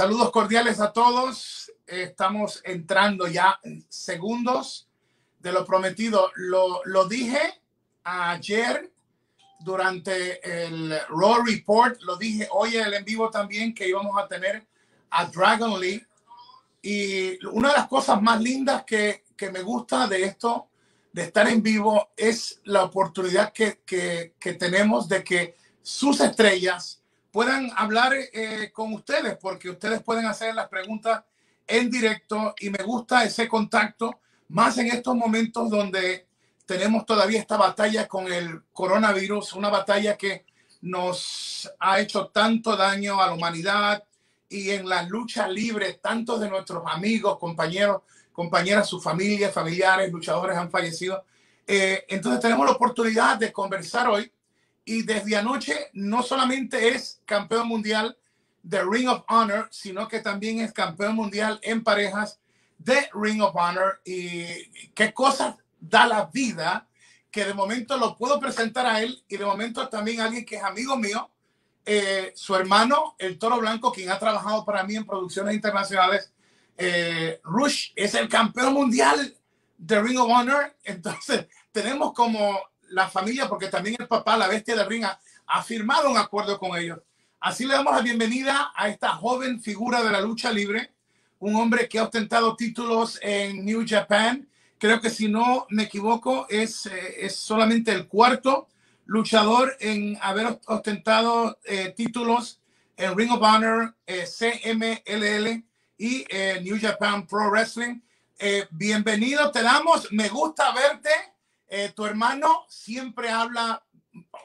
saludos cordiales a todos. Estamos entrando ya segundos de lo prometido. Lo, lo dije ayer durante el Raw Report, lo dije hoy en el en vivo también que íbamos a tener a Dragon Lee. Y una de las cosas más lindas que, que me gusta de esto, de estar en vivo, es la oportunidad que, que, que tenemos de que sus estrellas puedan hablar eh, con ustedes, porque ustedes pueden hacer las preguntas en directo y me gusta ese contacto, más en estos momentos donde tenemos todavía esta batalla con el coronavirus, una batalla que nos ha hecho tanto daño a la humanidad y en la lucha libre, tantos de nuestros amigos, compañeros, compañeras, sus familias, familiares, luchadores han fallecido. Eh, entonces tenemos la oportunidad de conversar hoy y desde anoche no solamente es campeón mundial de Ring of Honor, sino que también es campeón mundial en parejas de Ring of Honor. Y qué cosas da la vida que de momento lo puedo presentar a él y de momento también a alguien que es amigo mío, eh, su hermano, el Toro Blanco, quien ha trabajado para mí en producciones internacionales. Eh, Rush es el campeón mundial de Ring of Honor. Entonces, tenemos como la familia, porque también el papá, la bestia de ring, ha, firmado un acuerdo con ellos. Así le damos la bienvenida a esta joven figura de la lucha libre, un hombre que ha ostentado títulos en New Japan. Creo que si no me equivoco, es, eh, es solamente el cuarto luchador en haber ostentado eh, títulos en Ring of Honor, eh, CMLL y New Japan Pro Wrestling. bienvenido, te damos, me gusta verte eh, tu hermano siempre habla,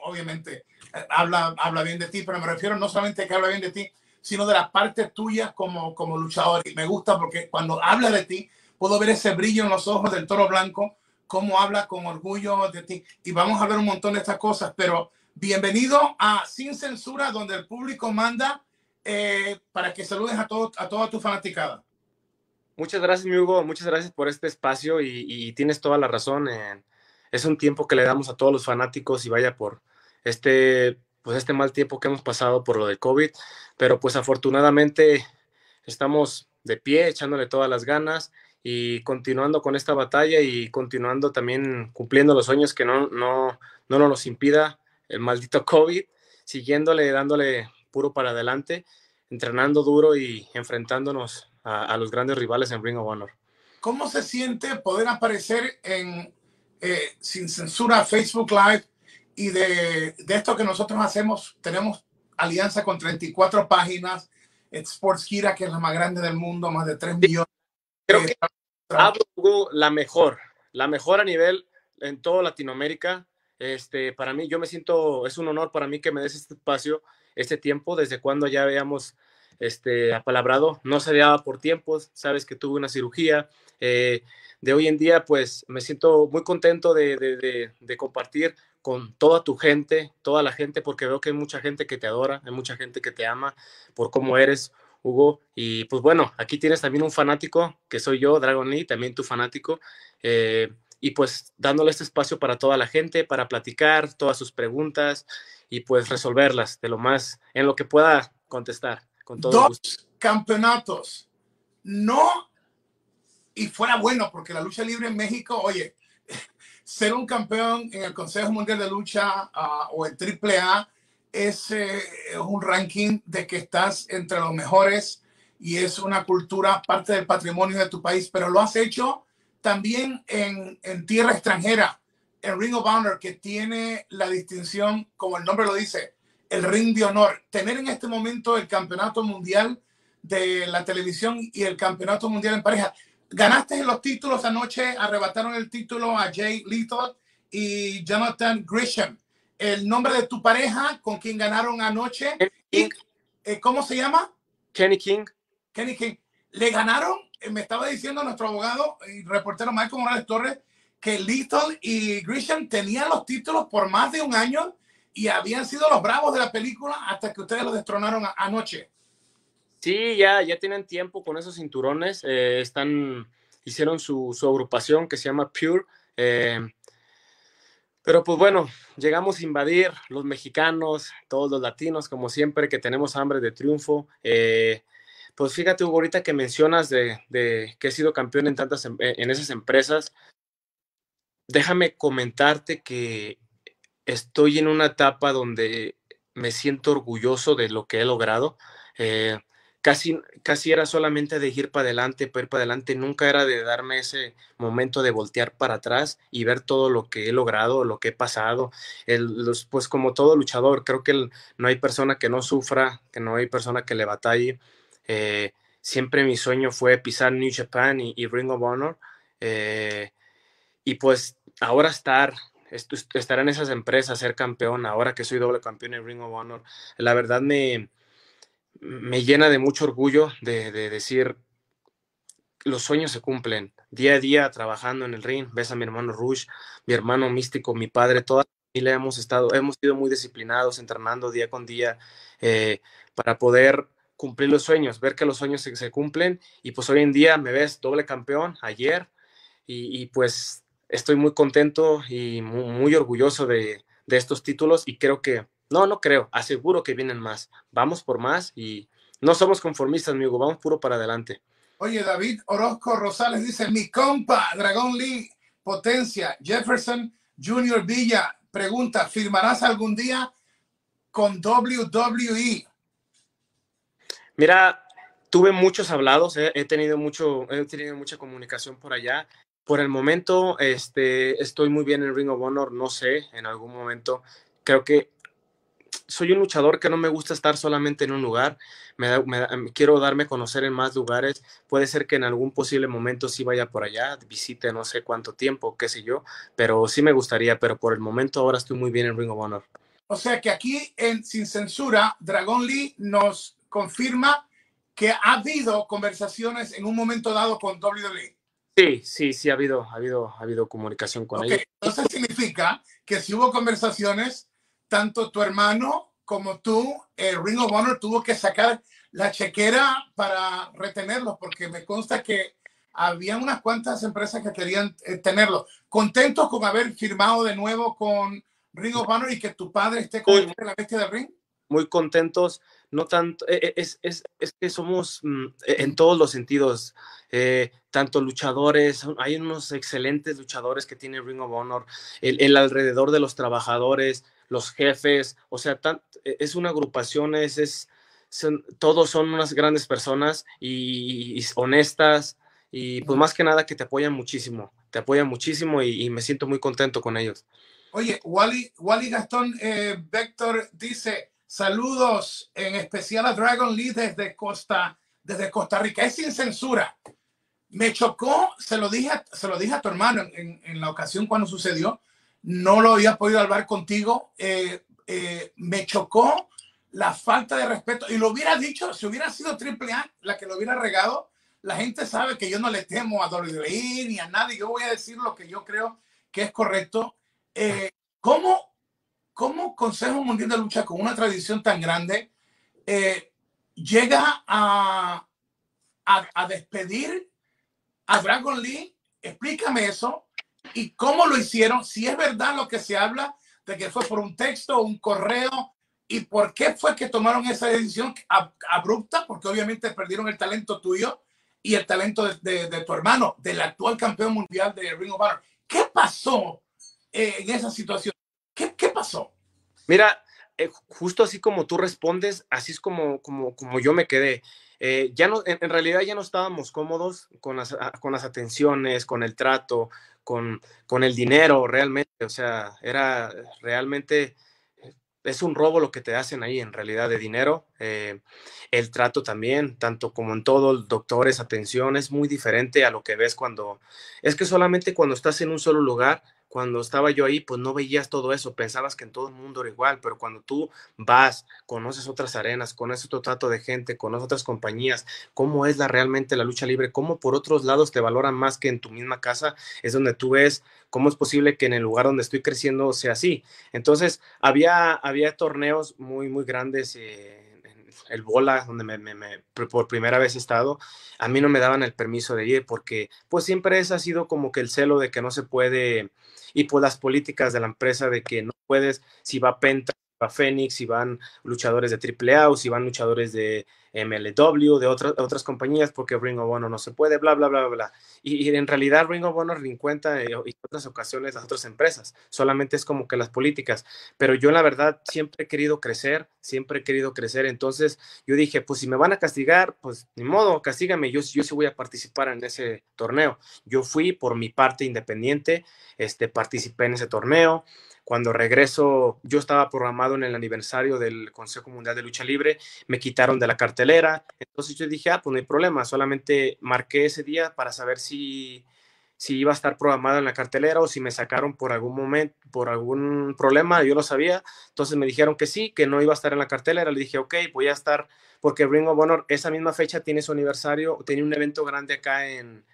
obviamente, eh, habla, habla bien de ti, pero me refiero no solamente a que habla bien de ti, sino de las partes tuyas como, como luchador. Y me gusta porque cuando habla de ti, puedo ver ese brillo en los ojos del toro blanco, cómo habla con orgullo de ti. Y vamos a ver un montón de estas cosas, pero bienvenido a Sin Censura, donde el público manda eh, para que saludes a, todo, a toda tu fanaticada. Muchas gracias, mi Hugo. Muchas gracias por este espacio y, tienes toda la razón. Es un tiempo que le damos a todos los fanáticos y vaya por este, pues este mal tiempo que hemos pasado por lo del COVID, pero pues afortunadamente estamos de pie, echándole todas las ganas y continuando con esta batalla y continuando también cumpliendo los sueños que no, no, no nos impida el maldito COVID, siguiéndole, dándole puro para adelante, entrenando duro y enfrentándonos a, a los grandes rivales en Ring of Honor. ¿Cómo se siente poder aparecer en eh, sin censura Facebook Live y de, de, esto que nosotros hacemos, tenemos alianza con 34 páginas, Sportskira, que es la más grande del mundo, más de 3 millones. Creo que hablo la mejor, la mejor a nivel en toda Latinoamérica. Este, para mí, yo me siento, es un honor para mí que me des este espacio, este tiempo, desde cuando ya habíamos este, apalabrado, no se daba por tiempos, sabes que tuve una cirugía, eh, de hoy en día, pues me siento muy contento de, compartir con toda tu gente, toda la gente, porque veo que hay mucha gente que te adora, hay mucha gente que te ama por cómo eres, Hugo. Y pues bueno, aquí tienes también un fanático, que soy yo, Dragon Lee, también tu fanático. Eh, y pues dándole este espacio para toda la gente, para platicar todas sus preguntas y pues resolverlas de lo más, en lo que pueda contestar. Con todo Dos campeonatos. No y fuera bueno, porque la lucha libre en México, oye, ser un campeón en el Consejo Mundial de Lucha uh, o el AAA es, eh, es un ranking de que estás entre los mejores y es una cultura, parte del patrimonio de tu país, pero lo has hecho también en, en tierra extranjera, en Ring of Honor, que tiene la distinción, como el nombre lo dice, el ring de honor. Tener en este momento el campeonato mundial de la televisión y el campeonato mundial en pareja ganaste los títulos anoche, arrebataron el título a Jay Lethal y Jonathan Grisham. El nombre de tu pareja con quien ganaron anoche. Y, eh, ¿Cómo se llama? Kenny King. Kenny King. Le ganaron, eh, me estaba diciendo nuestro abogado y reportero Michael Morales Torres, que Lethal y Grisham tenían los títulos por más de un año y habían sido los bravos de la película hasta que ustedes los destronaron anoche. Sí, ya, ya tienen tiempo con esos cinturones. Eh, están, hicieron su, su, agrupación que se llama Pure. Eh, pero pues bueno, llegamos a invadir los mexicanos, todos los latinos, como siempre, que tenemos hambre de triunfo. Eh, Pues fíjate, Hugo, ahorita que mencionas de, que he sido campeón en tantas em, en esas empresas, déjame comentarte que estoy en una etapa donde me siento orgulloso de lo que he logrado. Casi, casi era solamente de ir para adelante, para ir para adelante, nunca era de darme ese momento de voltear para atrás y ver todo lo que he logrado, lo que he pasado. pues como todo luchador, creo que no hay persona que no sufra, que no hay persona que le batalle. Eh, siempre mi sueño fue pisar New Japan y, Ring of Honor. Eh, y pues ahora estar estar en esas empresas, ser campeón, ahora que soy doble campeón en Ring of Honor, la verdad me, me llena de mucho orgullo de, decir, los sueños se cumplen día a día trabajando en el ring. Ves a mi hermano Rush, mi hermano místico, mi padre, toda la familia hemos estado, hemos sido muy disciplinados, entrenando día con día eh, para poder cumplir los sueños, ver que los sueños se, cumplen. Y pues hoy en día me ves doble campeón ayer y pues estoy muy contento y muy, orgulloso de, estos títulos y creo que, no, no creo, aseguro que vienen más. Vamos por más y no somos conformistas, amigo, vamos puro para adelante. Oye, David Orozco Rosales dice, mi compa, Dragon Lee, potencia, Jefferson Junior Villa, pregunta, ¿firmarás algún día con WWE? Mira, tuve muchos hablados, he, tenido mucho, he tenido mucha comunicación por allá. Por el momento, este, estoy muy bien en Ring of Honor, no sé, en algún momento. Creo que soy un luchador que no me gusta estar solamente en un lugar, me, quiero darme a conocer en más lugares, puede ser que en algún posible momento sí vaya por allá, visite no sé cuánto tiempo, qué sé yo, pero sí me gustaría, pero por el momento ahora estoy muy bien en Ring of Honor. O sea que aquí en Sin Censura, Dragon Lee nos confirma que ha habido conversaciones en un momento dado con WWE. Sí, sí, sí, ha habido, ha habido, ha habido comunicación con okay. ellos. Entonces significa que si hubo conversaciones, tanto tu hermano como tú, el Ring of Honor tuvo que sacar la chequera para retenerlos, porque me consta que había unas cuantas empresas que querían eh, tenerlo. ¿Contentos con haber firmado de nuevo con Ring of Honor y que tu padre esté con la bestia del ring? Muy contentos no tanto, e, e, es, es, es que somos mm, e, en todos los sentidos, eh, tanto luchadores, hay unos excelentes luchadores que tiene Ring of Honor, el, alrededor de los trabajadores, los jefes, o sea, es una agrupación, es, es todos son unas grandes personas y, honestas y pues más que nada que te apoyan muchísimo, te apoyan muchísimo y, me siento muy contento con ellos. Oye, Wally, Wally Gastón eh, Vector dice, Saludos en especial a Dragon Lee desde Costa, desde Costa Rica. Es sin censura. Me chocó, se lo dije, se lo dije a tu hermano en, en la ocasión cuando sucedió. No lo había podido hablar contigo. Eh, eh, me chocó la falta de respeto. Y lo hubiera dicho, si hubiera sido Triple A la que lo hubiera regado, la gente sabe que yo no le temo a WWE ni a nadie. Yo voy a decir lo que yo creo que es correcto. Eh, ¿Cómo ¿cómo Consejo Mundial de Lucha, con una tradición tan grande, eh, llega a, a, despedir a Dragon Lee? Explícame eso. ¿Y cómo lo hicieron? Si es verdad lo que se habla de que fue por un texto un correo. ¿Y por qué fue que tomaron esa decisión abrupta? Porque obviamente perdieron el talento tuyo y el talento de, tu hermano, del actual campeón mundial de Ring of Honor. ¿Qué pasó eh, en esa situación? ¿Qué, pasó? Mira, eh, justo así como tú respondes, así es como, como, como yo me quedé. Eh, ya no, en, realidad ya no estábamos cómodos con las, ah, con las atenciones, con el trato, con, con el dinero realmente. O sea, era realmente, eh, es un robo lo que te hacen ahí en realidad de dinero. el trato también, tanto como en todo, doctores, atención, es muy diferente a lo que ves cuando, es que solamente cuando estás en un solo lugar cuando estaba yo ahí, pues no veías todo eso, pensabas que en todo el mundo era igual, pero cuando tú vas, conoces otras arenas, conoces otro trato de gente, conoces otras compañías, cómo es la, realmente la lucha libre, cómo por otros lados te valoran más que en tu misma casa, es donde tú ves cómo es posible que en el lugar donde estoy creciendo sea así. Entonces, había, había torneos muy, muy grandes. Eh, el Bola, donde me, por primera vez he estado, a mí no me daban el permiso de ir porque pues siempre ese ha sido como que el celo de que no se puede y pues las políticas de la empresa de que no puedes, si va Penta, a Phoenix, si van luchadores de AAA o si van luchadores de MLW, de otras otras compañías, porque Ring of Honor no se puede, bla, bla, bla, bla. Y, en realidad Ring of Honor ni cuenta eh, y otras ocasiones las otras empresas, solamente es como que las políticas. Pero yo la verdad siempre he querido crecer, siempre he querido crecer. Entonces yo dije, pues si me van a castigar, pues ni modo, castígame, yo, yo sí voy a participar en ese torneo. Yo fui por mi parte independiente, este, participé en ese torneo. Cuando regreso, yo estaba programado en el aniversario del Consejo Mundial de Lucha Libre, me quitaron de la cartelera, entonces yo dije, ah, pues no hay problema, solamente marqué ese día para saber si, si iba a estar programado en la cartelera o si me sacaron por algún momento, por algún problema, yo lo sabía, entonces me dijeron que sí, que no iba a estar en la cartelera, le dije, ok, voy a estar, porque Ring of Honor esa misma fecha tiene su aniversario, tenía un evento grande acá en,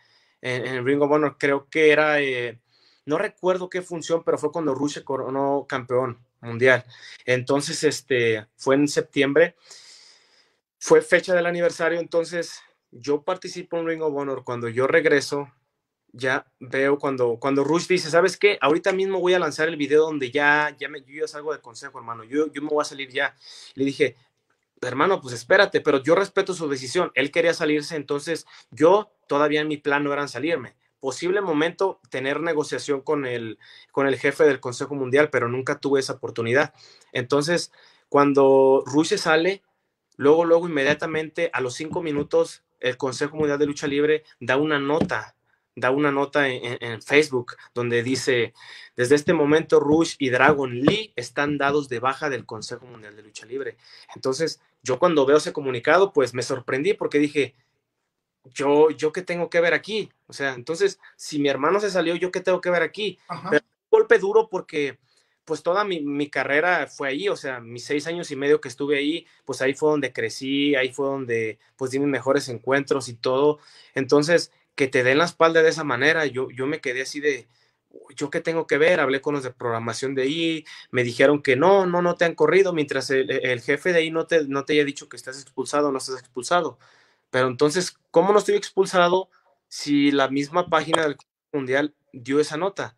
en, Ring of Honor, creo que era... Eh, no recuerdo qué función, pero fue cuando Rusia coronó campeón mundial. Entonces, este, fue en septiembre, fue fecha del aniversario, entonces yo participo en Ring of Honor. Cuando yo regreso, ya veo cuando, cuando Rush dice, ¿sabes qué? Ahorita mismo voy a lanzar el video donde ya, ya me, yo ya de consejo, hermano, yo, yo me voy a salir ya. Le dije, hermano, pues espérate, pero yo respeto su decisión. Él quería salirse, entonces yo todavía en mi plan no eran salirme posible momento tener negociación con el, con el jefe del Consejo Mundial, pero nunca tuve esa oportunidad. Entonces, cuando Rusia sale, luego, luego, inmediatamente, a los cinco minutos, el Consejo Mundial de Lucha Libre da una nota, da una nota en, Facebook donde dice, desde este momento Rush y Dragon Lee están dados de baja del Consejo Mundial de Lucha Libre. Entonces, yo cuando veo ese comunicado, pues me sorprendí porque dije, yo, yo qué tengo que ver aquí. O sea, entonces, si mi hermano se salió, yo qué tengo que ver aquí. Pero un golpe duro porque pues toda mi, mi, carrera fue ahí, o sea, mis seis años y medio que estuve ahí, pues ahí fue donde crecí, ahí fue donde pues di mis mejores encuentros y todo. Entonces, que te den la espalda de esa manera, yo, yo me quedé así de, ¿yo qué tengo que ver? Hablé con los de programación de ahí, me dijeron que no, no, no te han corrido, mientras el, el jefe de ahí no te, no te haya dicho que estás expulsado, no estás expulsado. Pero entonces, ¿cómo no estoy expulsado si la misma página del Mundial dio esa nota?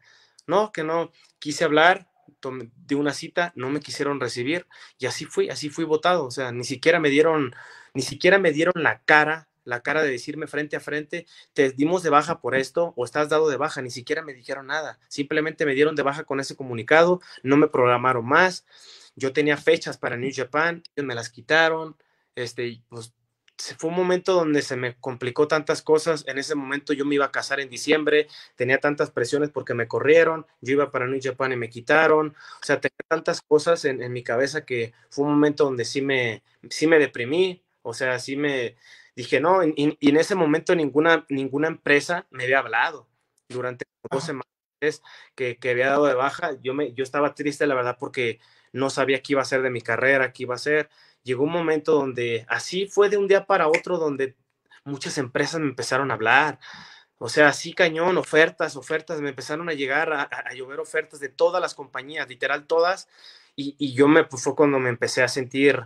No, que no, quise hablar de una cita, no me quisieron recibir y así fui, así fui votado, o sea, ni siquiera me dieron, ni siquiera me dieron la cara, la cara de decirme frente a frente, te dimos de baja por esto o estás dado de baja, ni siquiera me dijeron nada, simplemente me dieron de baja con ese comunicado, no me programaron más, yo tenía fechas para New Japan, me las quitaron, este, pues fue un momento donde se me complicó tantas cosas. En ese momento yo me iba a casar en diciembre, tenía tantas presiones porque me corrieron, yo iba para New Japan y me quitaron. O sea, tenía tantas cosas en, mi cabeza que fue un momento donde sí me, sí me deprimí. O sea, sí me dije, no, y, en ese momento ninguna, ninguna empresa me había hablado durante dos semanas que, que había dado de baja. Yo, me, yo estaba triste, la verdad, porque no sabía qué iba a ser de mi carrera, qué iba a ser llegó un momento donde así fue de un día para otro donde muchas empresas me empezaron a hablar. O sea, así cañón, ofertas, ofertas, me empezaron a llegar a, llover ofertas de todas las compañías, literal todas. Y, yo me, pues fue cuando me empecé a sentir,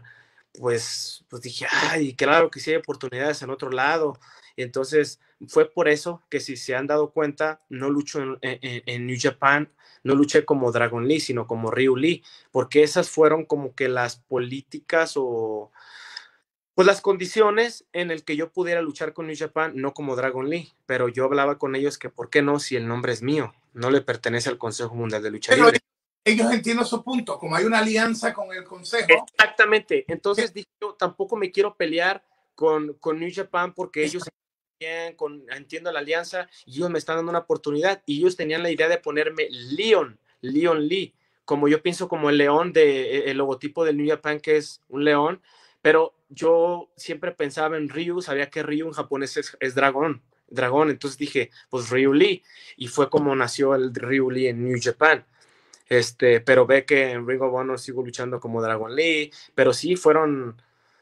pues, pues dije, ay, claro que sí hay oportunidades en otro lado. Y entonces fue por eso que si se han dado cuenta, no lucho en, en New Japan no luché como Dragon Lee, sino como Ryu Lee, porque esas fueron como que las políticas o pues las condiciones en el que yo pudiera luchar con New Japan, no como Dragon Lee, pero yo hablaba con ellos que por qué no si el nombre es mío, no le pertenece al Consejo Mundial de Lucha Libre. Ellos entienden su punto, como hay una alianza con el Consejo. Exactamente, entonces dije yo tampoco me quiero pelear con, con New Japan porque ellos bien, entiendo la alianza, y ellos me están dando una oportunidad, y ellos tenían la idea de ponerme Leon, Leon Lee, como yo pienso como el león de e, el logotipo del New Japan que es un león, pero yo siempre pensaba en Ryu, sabía que Ryu en japonés es, dragón, dragón, entonces dije, pues Ryu Lee, y fue como nació el Ryu Lee en New Japan. Este, pero ve que en Ring of Honor sigo luchando como Dragon Lee, pero sí fueron,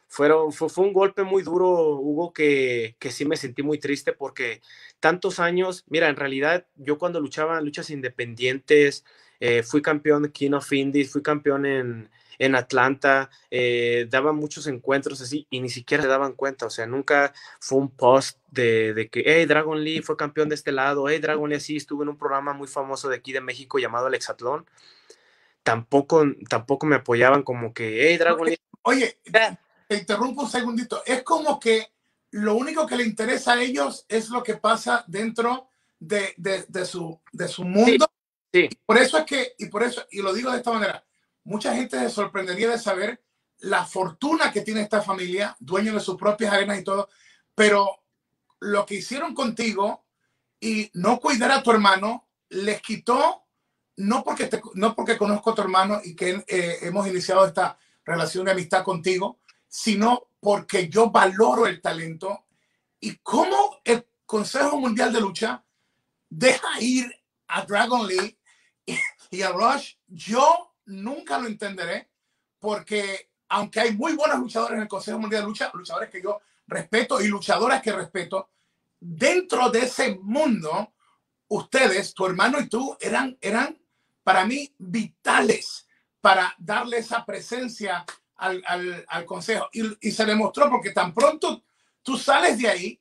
fueron, fue, un golpe muy duro, Hugo, que, que sí me sentí muy triste porque tantos años, mira, en realidad yo cuando luchaba en luchas independientes, eh, fui campeón de King of Indies, fui campeón en, en Atlanta, eh, daba muchos encuentros así y ni siquiera se daban cuenta, o sea, nunca fue un post de, de, que, hey, Dragon Lee fue campeón de este lado, hey, Dragon Lee así estuvo en un programa muy famoso de aquí de México llamado El Exatlón tampoco, tampoco me apoyaban como que, hey, Dragon Lee. Oye, te interrumpo un segundito. Es como que lo único que le interesa a ellos es lo que pasa dentro de, de, su, de su mundo. Sí, por eso es que, y por eso, y lo digo de esta manera, mucha gente se sorprendería de saber la fortuna que tiene esta familia, dueño de sus propias arenas y todo, pero lo que hicieron contigo y no cuidar a tu hermano les quitó, no porque, no porque conozco a tu hermano y que eh, hemos iniciado esta relación de amistad contigo, sino porque yo valoro el talento. Y cómo el Consejo Mundial de Lucha deja ir a Dragon Lee y, a Rush, yo nunca lo entenderé porque aunque hay muy buenos luchadores en el Consejo Mundial de Lucha, luchadores que yo respeto y luchadoras que respeto, dentro de ese mundo, ustedes, tu hermano y tú, eran, eran para mí vitales para darle esa presencia al, al, consejo. Y, se demostró porque tan pronto tú sales de ahí,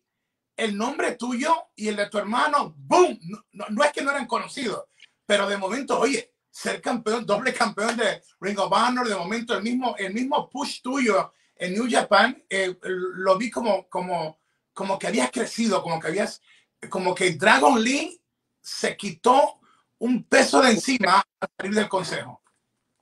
el nombre tuyo y el de tu hermano, ¡boom! No, no, es que no eran conocidos, pero de momento, oye, ser campeón, doble campeón de Ring of Honor, de momento el mismo, el mismo push tuyo en New Japan, eh, lo vi como, como, como que habías crecido, como que habías, como que Dragon Lee se quitó un peso de encima a salir del consejo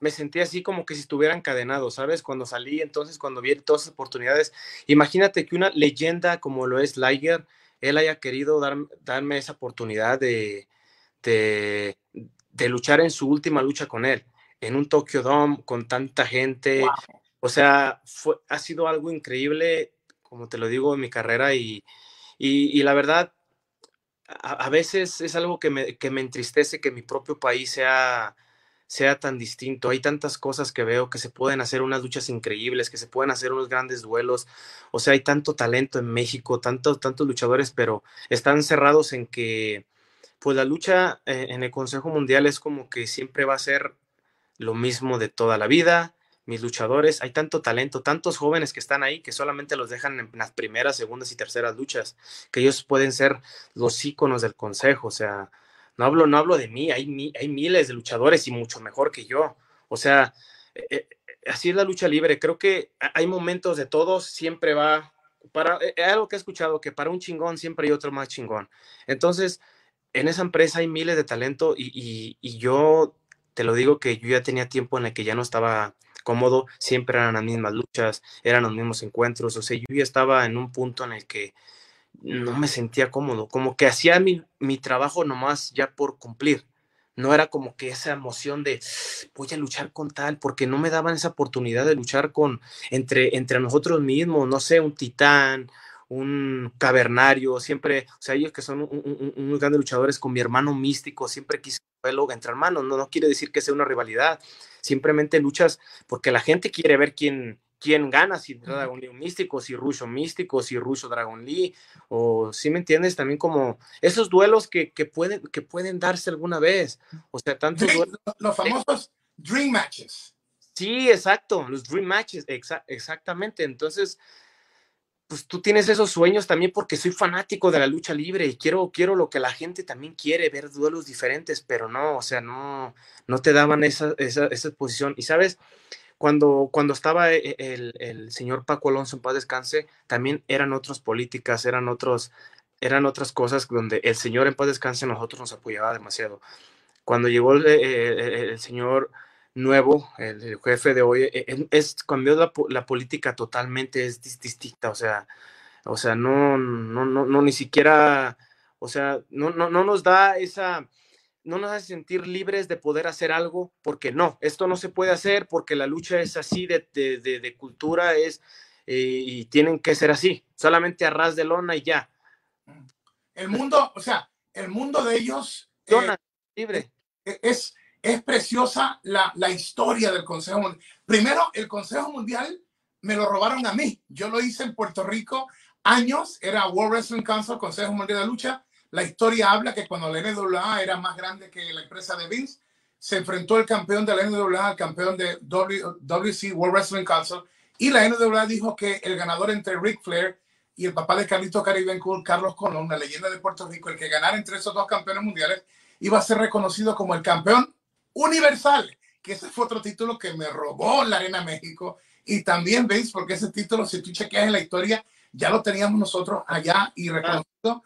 me sentí así como que si estuviera encadenado, ¿sabes? Cuando salí, entonces, cuando vi todas esas oportunidades, imagínate que una leyenda como lo es Liger, él haya querido dar, darme esa oportunidad de, de, luchar en su última lucha con él, en un Tokyo Dome con tanta gente. O sea, fue, ha sido algo increíble, como te lo digo, en mi carrera y, y, la verdad, a, veces es algo que me, que me entristece que mi propio país sea sea tan distinto. Hay tantas cosas que veo que se pueden hacer unas luchas increíbles, que se pueden hacer unos grandes duelos. O sea, hay tanto talento en México, tantos, tantos luchadores, pero están cerrados en que, pues la lucha eh, en el Consejo Mundial es como que siempre va a ser lo mismo de toda la vida. Mis luchadores, hay tanto talento, tantos jóvenes que están ahí que solamente los dejan en las primeras, segundas y terceras luchas, que ellos pueden ser los íconos del consejo, o sea, no hablo, no hablo de mí, hay, hay miles de luchadores y mucho mejor que yo. O sea, eh, eh, así es la lucha libre. Creo que hay momentos de todos, siempre va, para, eh, algo que he escuchado, que para un chingón siempre hay otro más chingón. Entonces, en esa empresa hay miles de talento y, y, yo te lo digo que yo ya tenía tiempo en el que ya no estaba cómodo, siempre eran las mismas luchas, eran los mismos encuentros, o sea, yo ya estaba en un punto en el que no me sentía cómodo, como que hacía mi, mi trabajo nomás ya por cumplir. No era como que esa emoción de voy a luchar con tal, porque no me daban esa oportunidad de luchar con entre, entre nosotros mismos, no sé, un titán, un cavernario, siempre, o sea, ellos que son unos grandes luchadores con mi hermano místico, siempre quise verlo entre hermanos, no, no quiere decir que sea una rivalidad, simplemente luchas porque la gente quiere ver quién, quién gana, si Dragon Lee místico, si Russo místico, si Russo Dragon Lee, o si me entiendes, también como esos duelos que, que, pueden, que pueden darse alguna vez. O sea, tantos Los famosos Dream Matches. Sí, exacto, los Dream Matches, exactamente. Entonces, pues tú tienes esos sueños también porque soy fanático de la lucha libre y quiero, quiero lo que la gente también quiere, ver duelos diferentes, pero no, o sea, no, no te daban esa, esa, esa posición. Y sabes, cuando, cuando estaba e, e, el, señor Paco Alonso en paz descanse, también eran otras políticas, eran otros, eran otras cosas donde el señor en paz descanse nosotros nos apoyaba demasiado. Cuando llegó el, e, señor nuevo, el, jefe de hoy, es, cambió la, política totalmente, es distinta, o sea, o sea, no, no, no, no, ni siquiera, o sea, no, no, no nos da esa, no nos hace sentir libres de poder hacer algo, porque no, esto no se puede hacer porque la lucha es así de, de, cultura, es eh, y tienen que ser así, solamente a ras de lona y ya. El mundo, o sea, el mundo de ellos eh, libre. E, es, es preciosa la, la historia del Consejo Mundial. Primero, el Consejo Mundial me lo robaron a mí. Yo lo hice en Puerto Rico años, era World Wrestling Council, Consejo Mundial de Lucha la historia habla que cuando la NWA era más grande que la empresa de Vince, se enfrentó el campeón de la NWA al campeón de WC World Wrestling Council y la NWA dijo que el ganador entre Ric Flair y el papá de Carlito Caribe Cool, Carlos Colón, la leyenda de Puerto Rico, el que ganara entre esos dos campeones mundiales, iba a ser reconocido como el campeón universal. que ese fue otro título que me robó la Arena México. Y también, veis, porque ese título, si tú chequeas en la historia, ya lo teníamos nosotros allá y reconocido.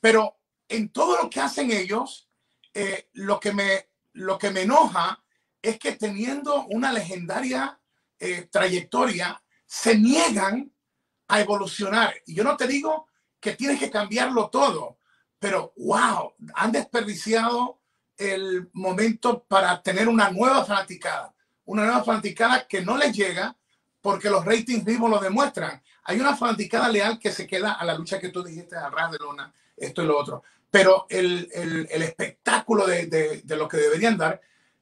Pero en todo lo que hacen ellos, eh, lo, que me, lo que me enoja es que teniendo una legendaria eh, trayectoria, se niegan a evolucionar. Y yo no te digo que tienes que cambiarlo todo, pero wow, han desperdiciado el momento para tener una nueva fanaticada, una nueva fanaticada que no les llega porque los ratings mismos lo demuestran. Hay una fanaticada leal que se queda a la lucha que tú dijiste, a ras de luna, esto y lo otro. Pero el, el, el espectáculo de, de, de, lo que deberían dar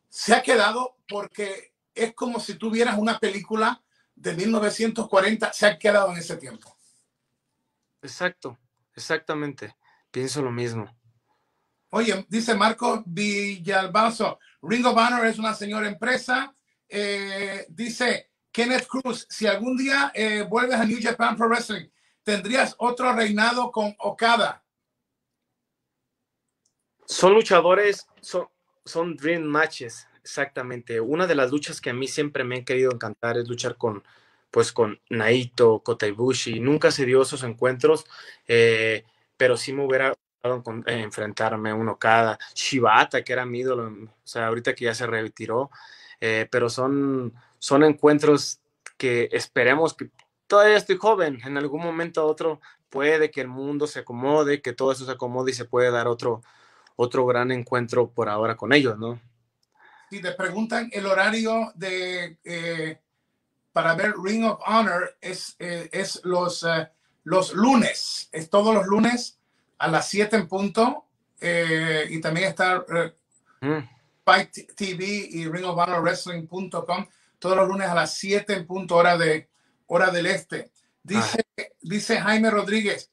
se ha quedado porque es como si tuvieras una película de 1940, se ha quedado en ese tiempo. Exacto, exactamente. Pienso lo mismo. Oye, dice Marco Villalbazo, Ring of Honor es una señora empresa. Eh, dice Kenneth Cruz, si algún día eh, vuelves a New Japan Pro Wrestling, ¿tendrías otro reinado con Okada? Son luchadores, son, son dream matches, exactamente. Una de las luchas que a mí siempre me han querido encantar es luchar con, pues, con Naito, Kota Ibushi. Nunca se dio esos encuentros, eh, pero sí me hubiera con, eh, enfrentarme a un Okada, Shibata, que era mi ídolo, o sea, ahorita que ya se retiró, eh, pero son, son encuentros que esperemos que todavía estoy joven, en algún momento u otro puede que el mundo se acomode, que todo eso se acomode y se puede dar otro, otro gran encuentro por ahora con ellos, ¿no? Si te preguntan el horario de eh, para ver Ring of Honor es, eh, es los, uh, los lunes, es todos los lunes a las 7 en punto. Eh, y también está mm. Fight TV y Ring of Honor Wrestling.com todos los lunes a las 7 en punto hora, de, hora del este. Dice, ah. dice Jaime Rodríguez,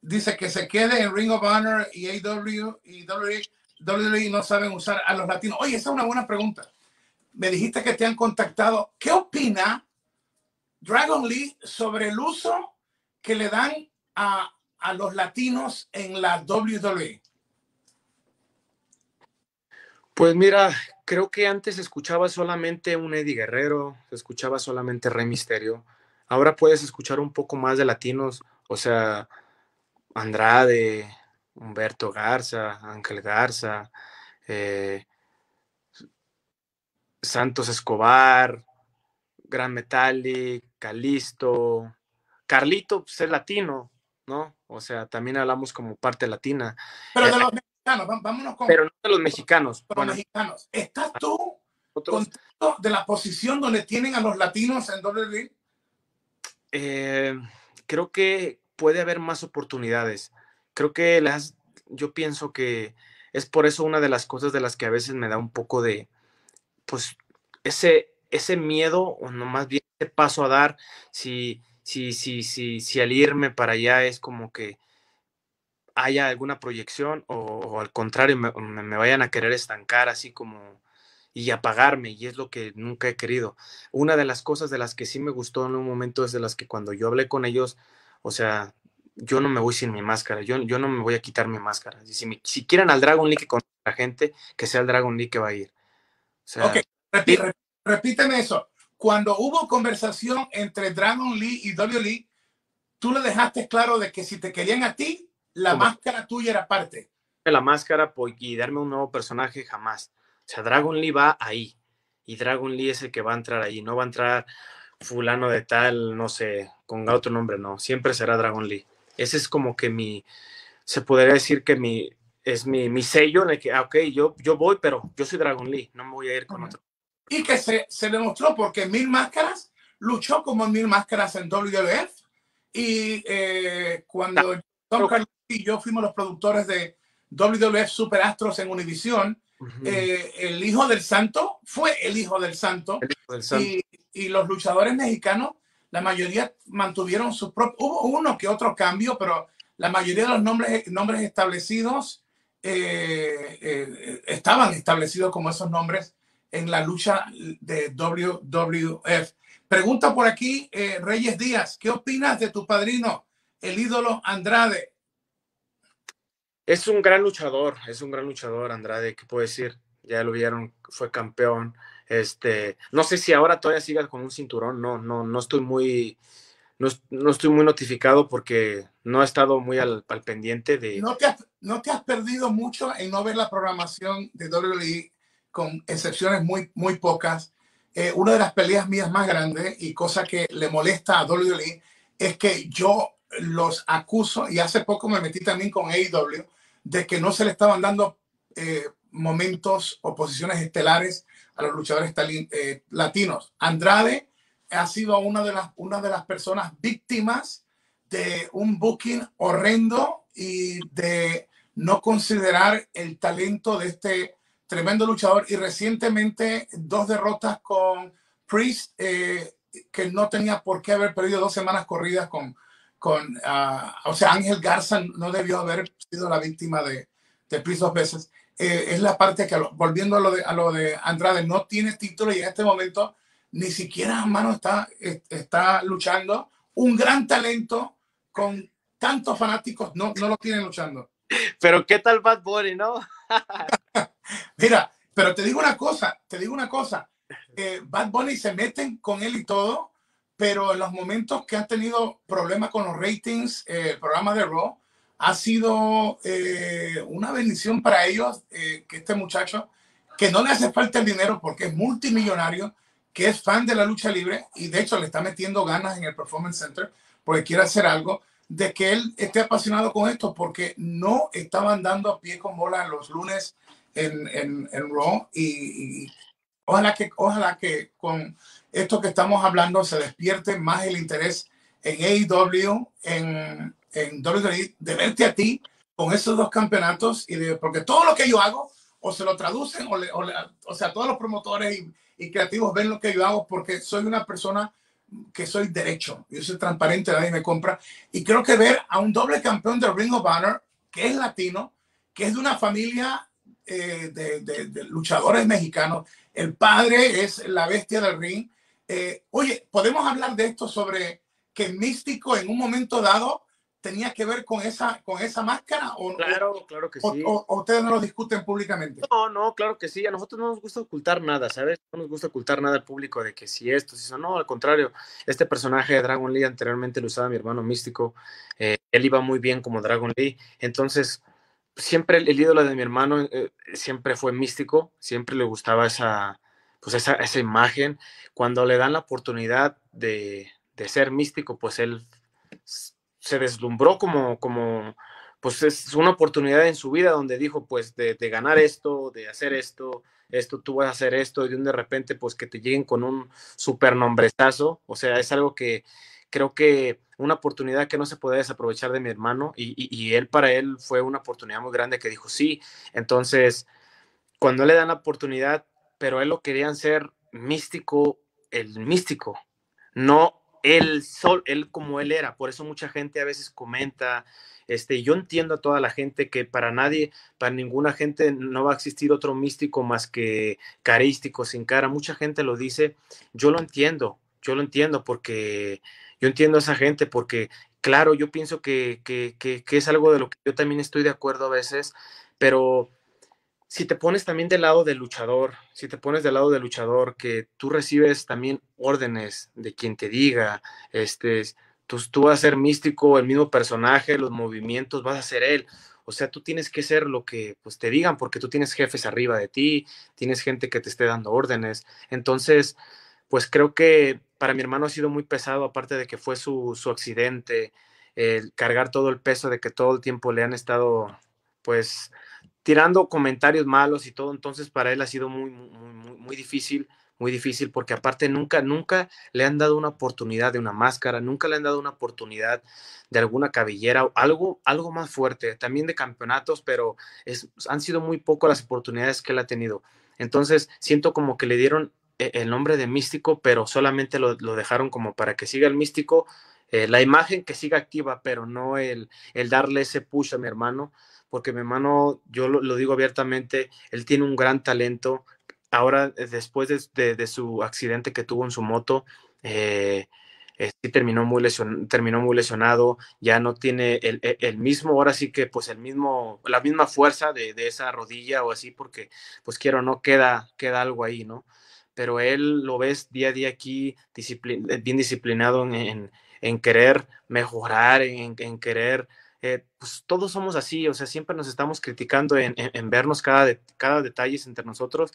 dice que se quede en Ring of Honor y AW y WWE, no saben usar a los latinos. Oye, esa es una buena pregunta. Me dijiste que te han contactado. ¿Qué opina Dragon Lee sobre el uso que le dan a, a los latinos en la WWE? Pues mira, creo que antes escuchaba solamente un Eddie Guerrero, escuchaba solamente Rey Misterio. Ahora puedes escuchar un poco más de latinos, o sea, Andrade, Humberto Garza, Ángel Garza, eh, Santos Escobar, Gran Metallic, Calisto, Carlito, pues es latino, ¿no? O sea, también hablamos como parte latina. Pero de eh, los mexicanos, vámonos con. Pero no de los mexicanos. Los mexicanos. ¿Estás tú contento de la posición donde tienen a los latinos en WWE? Eh, creo que puede haber más oportunidades. Creo que las, yo pienso que es por eso una de las cosas de las que a veces me da un poco de, pues, ese, ese miedo, o no más bien ese paso a dar, si, si, si, si, si al irme para allá es como que haya alguna proyección o, al contrario me, me, vayan a querer estancar así como y apagarme y es lo que nunca he querido. Una de las cosas de las que sí me gustó en un momento es de las que cuando yo hablé con ellos, o sea, yo no me voy sin mi máscara, yo, yo no me voy a quitar mi máscara. Si, si quieren al Dragon League con la gente, que sea el Dragon League que va a ir. ok, repíteme eso. Cuando hubo conversación entre Dragon Lee y W Lee, tú le dejaste claro de que si te querían a ti, la máscara tuya era parte. La máscara y darme un nuevo personaje jamás. O sea, Dragon Lee va ahí. Y Dragon Lee es el que va a entrar ahí. No va a entrar fulano de tal, no sé, con otro nombre, no. Siempre será Dragon Lee. Ese es como que mi, se podría decir que mi, es mi, mi sello en el que, ah, ok, yo, yo voy, pero yo soy Dragon Lee, no me voy a ir con otro. Y que se, se demostró porque Mil Máscaras luchó como Mil Máscaras en WWF y eh, cuando Tom Carlos y yo fuimos los productores de WWF Super Astros en Univision, eh, el Hijo del Santo fue el Hijo del Santo, Y, y, los luchadores mexicanos, la mayoría mantuvieron su propio, hubo uno que otro cambio, pero la mayoría de los nombres, nombres establecidos eh, estaban establecidos como esos nombres en la lucha de WWF. Pregunta por aquí, eh, Reyes Díaz, ¿qué opinas de tu padrino, el ídolo Andrade? Es un gran luchador, es un gran luchador, Andrade, ¿qué puedo decir? ya lo vieron, fue campeón. Este, no sé si ahora todavía siga con un cinturón, no, no, no estoy muy, no, estoy muy notificado porque no he estado muy al, pendiente de... ¿No te, has, ¿No te has perdido mucho en no ver la programación de WWE, con excepciones muy, muy pocas? Eh, una de las peleas mías más grandes y cosa que le molesta a WWE es que yo los acuso, y hace poco me metí también con AEW, de que no se le estaban dando eh, momentos o posiciones estelares a los luchadores eh, latinos. Andrade ha sido una de las, una de las personas víctimas de un booking horrendo y de no considerar el talento de este tremendo luchador. Y recientemente dos derrotas con Priest, eh, que no tenía por qué haber perdido dos semanas corridas con, con ah, o sea, Ángel Garza no debió haber sido la víctima de, de Priest dos veces. Eh, es la parte que, volviendo a lo, de, a lo de Andrade, no tiene título y en este momento ni siquiera, mano, está, está luchando. Un gran talento con tantos fanáticos no, no lo tienen luchando. Pero qué tal Bad Bunny, ¿no? Mira, pero te digo una cosa, te digo una cosa. Eh, Bad Bunny se meten con él y todo, pero en los momentos que han tenido problemas con los ratings, eh, el programa de Raw, ha sido eh, una bendición para ellos que este muchacho, que no le hace falta el dinero porque es multimillonario, que es fan de la lucha libre y de hecho le está metiendo ganas en el Performance Center porque quiere hacer algo, de que él esté apasionado con esto porque no estaban dando a pie con bola los lunes en, en, en Raw y, ojalá, que, ojalá que con esto que estamos hablando se despierte más el interés en AEW, en, en WWE, de verte a ti con esos dos campeonatos y de, porque todo lo que yo hago o se lo traducen o, o, o sea, todos los promotores y y creativos ven lo que yo hago porque soy una persona que soy derecho, yo soy transparente, nadie me compra. Y creo que ver a un doble campeón de Ring of Honor, que es latino, que es de una familia eh, de, luchadores mexicanos, el padre es la bestia del ring. Eh, oye, podemos hablar de esto sobre que Místico en un momento dado tenía que ver con esa, con esa máscara? O, claro, claro que sí. O, ustedes no lo discuten públicamente? No, no, claro que sí. A nosotros no nos gusta ocultar nada, ¿sabes? No nos gusta ocultar nada al público de que si esto, si eso. No, al contrario. Este personaje de Dragon Lee anteriormente lo usaba mi hermano místico. Eh, él iba muy bien como Dragon Lee. Entonces, siempre el, ídolo de mi hermano eh, siempre fue místico. Siempre le gustaba esa, pues esa, esa imagen. Cuando le dan la oportunidad de, de ser místico, pues él se deslumbró como, como, pues es una oportunidad en su vida donde dijo, pues, de, ganar esto, de hacer esto, esto, tú vas a hacer esto, y de repente, pues, que te lleguen con un super nombrezazo, o sea, es algo que creo que una oportunidad que no se puede desaprovechar de mi hermano, y, y, él para él fue una oportunidad muy grande que dijo sí, entonces, cuando le dan la oportunidad, pero él lo querían ser místico, el místico, no él, sol, él como él era. Por eso mucha gente a veces comenta, este, yo entiendo a toda la gente que para nadie, para ninguna gente no va a existir otro místico más que carístico, sin cara. Mucha gente lo dice, yo lo entiendo, yo lo entiendo porque yo entiendo a esa gente porque, claro, yo pienso que, que, que, que es algo de lo que yo también estoy de acuerdo a veces, pero si te pones también del lado del luchador, si te pones del lado del luchador, que tú recibes también órdenes de quien te diga, este, tú, vas a ser místico, el mismo personaje, los movimientos, vas a ser él. O sea, tú tienes que ser lo que pues, te digan porque tú tienes jefes arriba de ti, tienes gente que te esté dando órdenes. Entonces, pues creo que para mi hermano ha sido muy pesado, aparte de que fue su, su accidente, el cargar todo el peso de que todo el tiempo le han estado, pues, tirando comentarios malos y todo, entonces para él ha sido muy, muy, muy, difícil, muy difícil, porque aparte nunca, nunca le han dado una oportunidad de una máscara, nunca le han dado una oportunidad de alguna cabellera, algo, algo más fuerte, también de campeonatos, pero es, han sido muy pocas las oportunidades que él ha tenido. Entonces siento como que le dieron eh, el nombre de místico, pero solamente lo, dejaron como para que siga el místico, eh, la imagen que siga activa, pero no el, el darle ese push a mi hermano porque mi hermano, yo lo, digo abiertamente, él tiene un gran talento. Ahora, eh, después de, su accidente que tuvo en su moto, eh, eh, sí terminó muy, terminó muy lesionado, ya no tiene el, e, el, mismo, ahora sí que pues el mismo, la misma fuerza de, esa rodilla o así, porque pues quiero, no queda, queda algo ahí, ¿no? Pero él lo ves día a día aquí, eh, bien disciplinado en, en, querer mejorar, en querer, eh, pues todos somos así, o sea, siempre nos estamos criticando en, vernos cada, cada detalle entre nosotros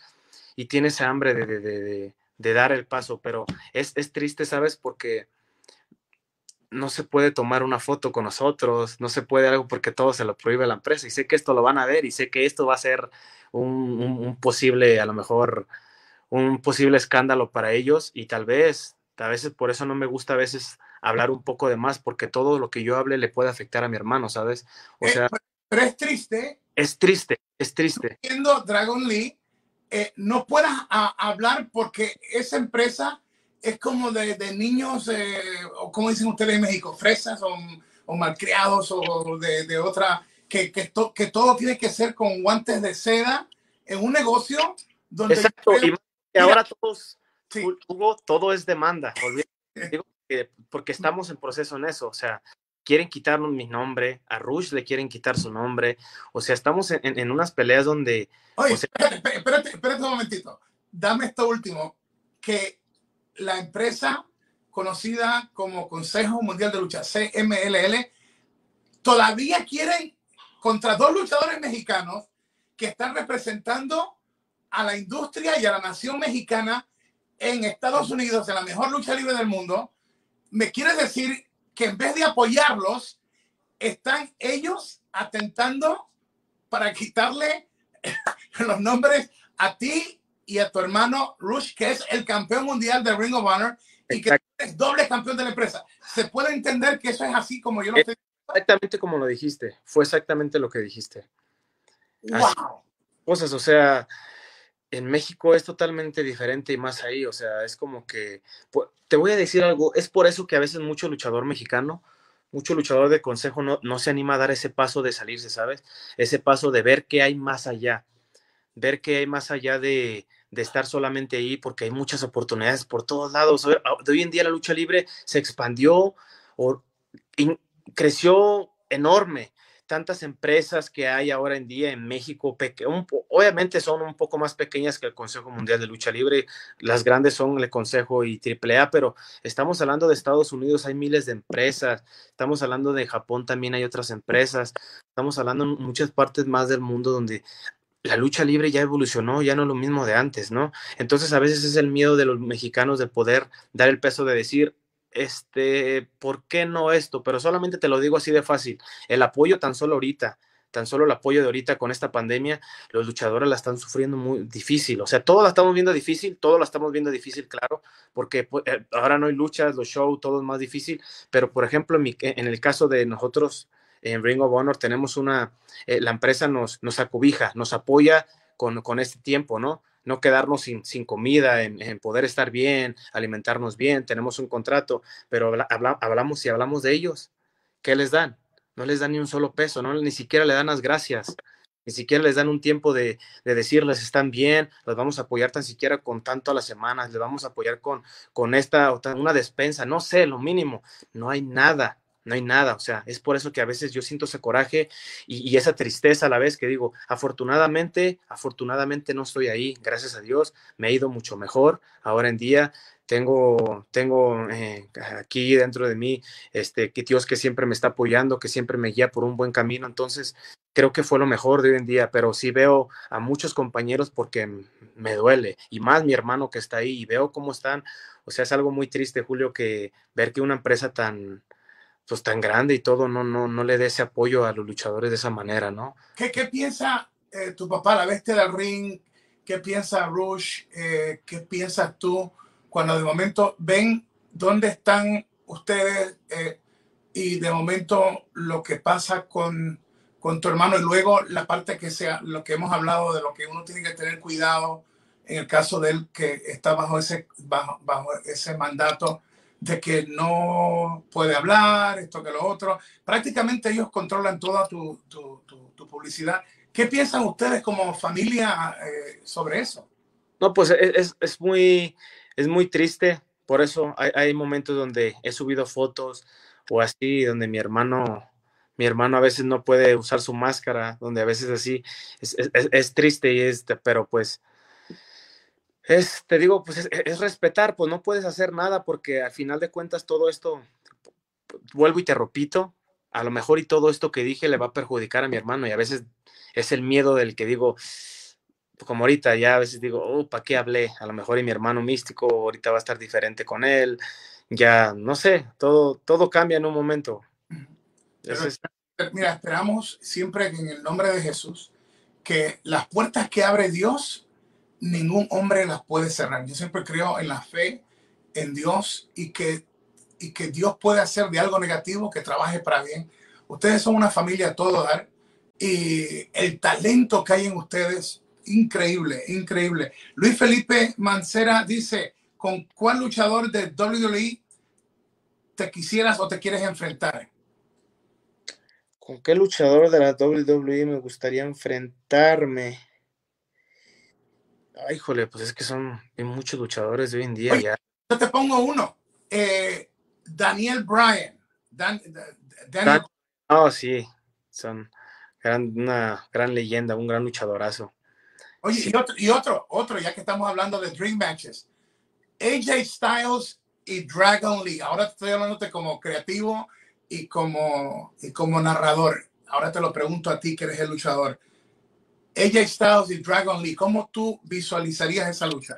y tiene esa hambre de, dar el paso, pero es, es triste, ¿sabes? Porque no se puede tomar una foto con nosotros, no se puede algo porque todo se lo prohíbe la empresa. Y sé que esto lo van a ver y sé que esto va a ser un, posible, a lo mejor, un posible escándalo para ellos y tal vez, a veces por eso no me gusta a veces hablar un poco de más porque todo lo que yo hable le puede afectar a mi hermano, ¿sabes? O eh, sea, pero es triste. Es triste, es triste. Viendo Dragon Lee eh, no puedas hablar porque esa empresa es como de, niños, eh, o como dicen ustedes en México, fresas o, malcriados o de, otra, que, que, que, todo tiene que ser con guantes de seda en un negocio donde... Exacto, y ahora todos, Hugo, todo es demanda, porque estamos en proceso en eso, o sea, quieren quitarnos mi nombre, a Rush le quieren quitar su nombre, o sea, estamos en, unas peleas donde... Oye, espérate, espérate, un momentito, dame esto último, que la empresa conocida como Consejo Mundial de Lucha, CMLL, todavía quieren contra dos luchadores mexicanos que están representando a la industria y a la nación mexicana en Estados Unidos, en la mejor lucha libre del mundo, me quieres decir que en vez de apoyarlos, están ellos atentando para quitarle los nombres a ti y a tu hermano Rush, que es el campeón mundial de Ring of Honor y que es doble campeón de la empresa. ¿Se puede entender que eso es así como yo lo estoy Exactamente como lo dijiste, fue exactamente lo que dijiste. Wow. cosas, o sea, en México es totalmente diferente y más ahí, o sea, es como que, te voy a decir algo, es por eso que a veces mucho luchador mexicano, mucho luchador de consejo no, no se anima a dar ese paso de salirse, ¿sabes? Ese paso de ver qué hay más allá, ver qué hay más allá de, de estar solamente ahí, porque hay muchas oportunidades por todos lados. Hoy en día la lucha libre se expandió o creció enorme tantas empresas que hay ahora en día en México, obviamente son un poco más pequeñas que el Consejo Mundial de Lucha Libre, las grandes son el Consejo y AAA, pero estamos hablando de Estados Unidos, hay miles de empresas, estamos hablando de Japón, también hay otras empresas, estamos hablando en muchas partes más del mundo donde la lucha libre ya evolucionó, ya no es lo mismo de antes, ¿no? Entonces a veces es el miedo de los mexicanos de poder dar el peso de decir, este, ¿por qué no esto? Pero solamente te lo digo así de fácil. El apoyo tan solo ahorita, tan solo el apoyo de ahorita con esta pandemia, los luchadores la están sufriendo muy difícil. O sea, todo la estamos viendo difícil, todo la estamos viendo difícil, claro, porque pues, eh, ahora no hay luchas, los shows, todo es más difícil. Pero, por ejemplo, en, en el caso de nosotros en Ring of Honor, tenemos una, eh, la empresa nos, nos acobija, nos apoya con, con este tiempo, ¿no? No quedarnos sin, sin comida, en, poder estar bien, alimentarnos bien, tenemos un contrato, pero hablamos y hablamos de ellos. ¿Qué les dan? No les dan ni un solo peso, ¿no? ni siquiera le dan las gracias, ni siquiera les dan un tiempo de, de decirles están bien, los vamos a apoyar tan siquiera con tanto a las semanas, les vamos a apoyar con, con esta, una despensa, no sé, lo mínimo, no hay nada no hay nada, o sea, es por eso que a veces yo siento ese coraje y, esa tristeza a la vez que digo, afortunadamente, afortunadamente no estoy ahí, gracias a Dios, me ha ido mucho mejor ahora en día, tengo, tengo eh, aquí dentro de mí, este, que Dios que siempre me está apoyando, que siempre me guía por un buen camino, entonces creo que fue lo mejor de hoy en día, pero sí veo a muchos compañeros porque me duele, y más mi hermano que está ahí, y veo cómo están, o sea, es algo muy triste, Julio, que ver que una empresa tan, pues tan grande y todo, no, no, no le dé ese apoyo a los luchadores de esa manera, ¿no? ¿Qué, qué piensa eh, tu papá, la bestia del ring? ¿Qué piensa Rush? Eh, ¿Qué piensas tú cuando de momento ven dónde están ustedes eh, y de momento lo que pasa con, con tu hermano y luego la parte que sea, lo que hemos hablado de lo que uno tiene que tener cuidado en el caso de él que está bajo ese, bajo, bajo ese mandato de que no puede hablar, esto que lo otro. Prácticamente ellos controlan toda tu, tu, tu, publicidad. ¿Qué piensan ustedes como familia eh, sobre eso? No, pues es, es, muy, es muy triste por eso hay, momentos donde he subido fotos o así, donde mi hermano, mi hermano a veces no puede usar su máscara, donde a veces así es, triste y este, pero pues es, te digo, pues es, respetar, pues no puedes hacer nada porque al final de cuentas todo esto, vuelvo y te repito, a lo mejor y todo esto que dije le va a perjudicar a mi hermano y a veces es el miedo del que digo, como ahorita ya a veces digo, oh, ¿para qué hablé? A lo mejor y mi hermano místico ahorita va a estar diferente con él, ya no sé, todo, todo cambia en un momento. Mira, esperamos siempre en el nombre de Jesús que las puertas que abre Dios, ningún hombre las puede cerrar. Yo siempre creo en la fe, en Dios y que, y que Dios puede hacer de algo negativo que trabaje para bien. Ustedes son una familia todo dar y el talento que hay en ustedes increíble, increíble. Luis Felipe Mancera dice, ¿con cuál luchador de WWE te quisieras o te quieres enfrentar? ¿Con qué luchador de la WWE me gustaría enfrentarme? Ay, jole, pues es que son muchos luchadores de hoy en día ya. Yo te pongo uno. Eh, Daniel Bryan. Daniel... Oh, sí. Son una gran leyenda, un gran luchadorazo. Oye, y, otro, y otro, otro, ya que estamos hablando de Dream Matches. AJ Styles y Dragon Lee. Ahora estoy hablándote como creativo y como, y como narrador. Ahora te lo pregunto a ti, que eres el luchador. AJ Styles y Dragon Lee, ¿cómo tú visualizarías esa lucha?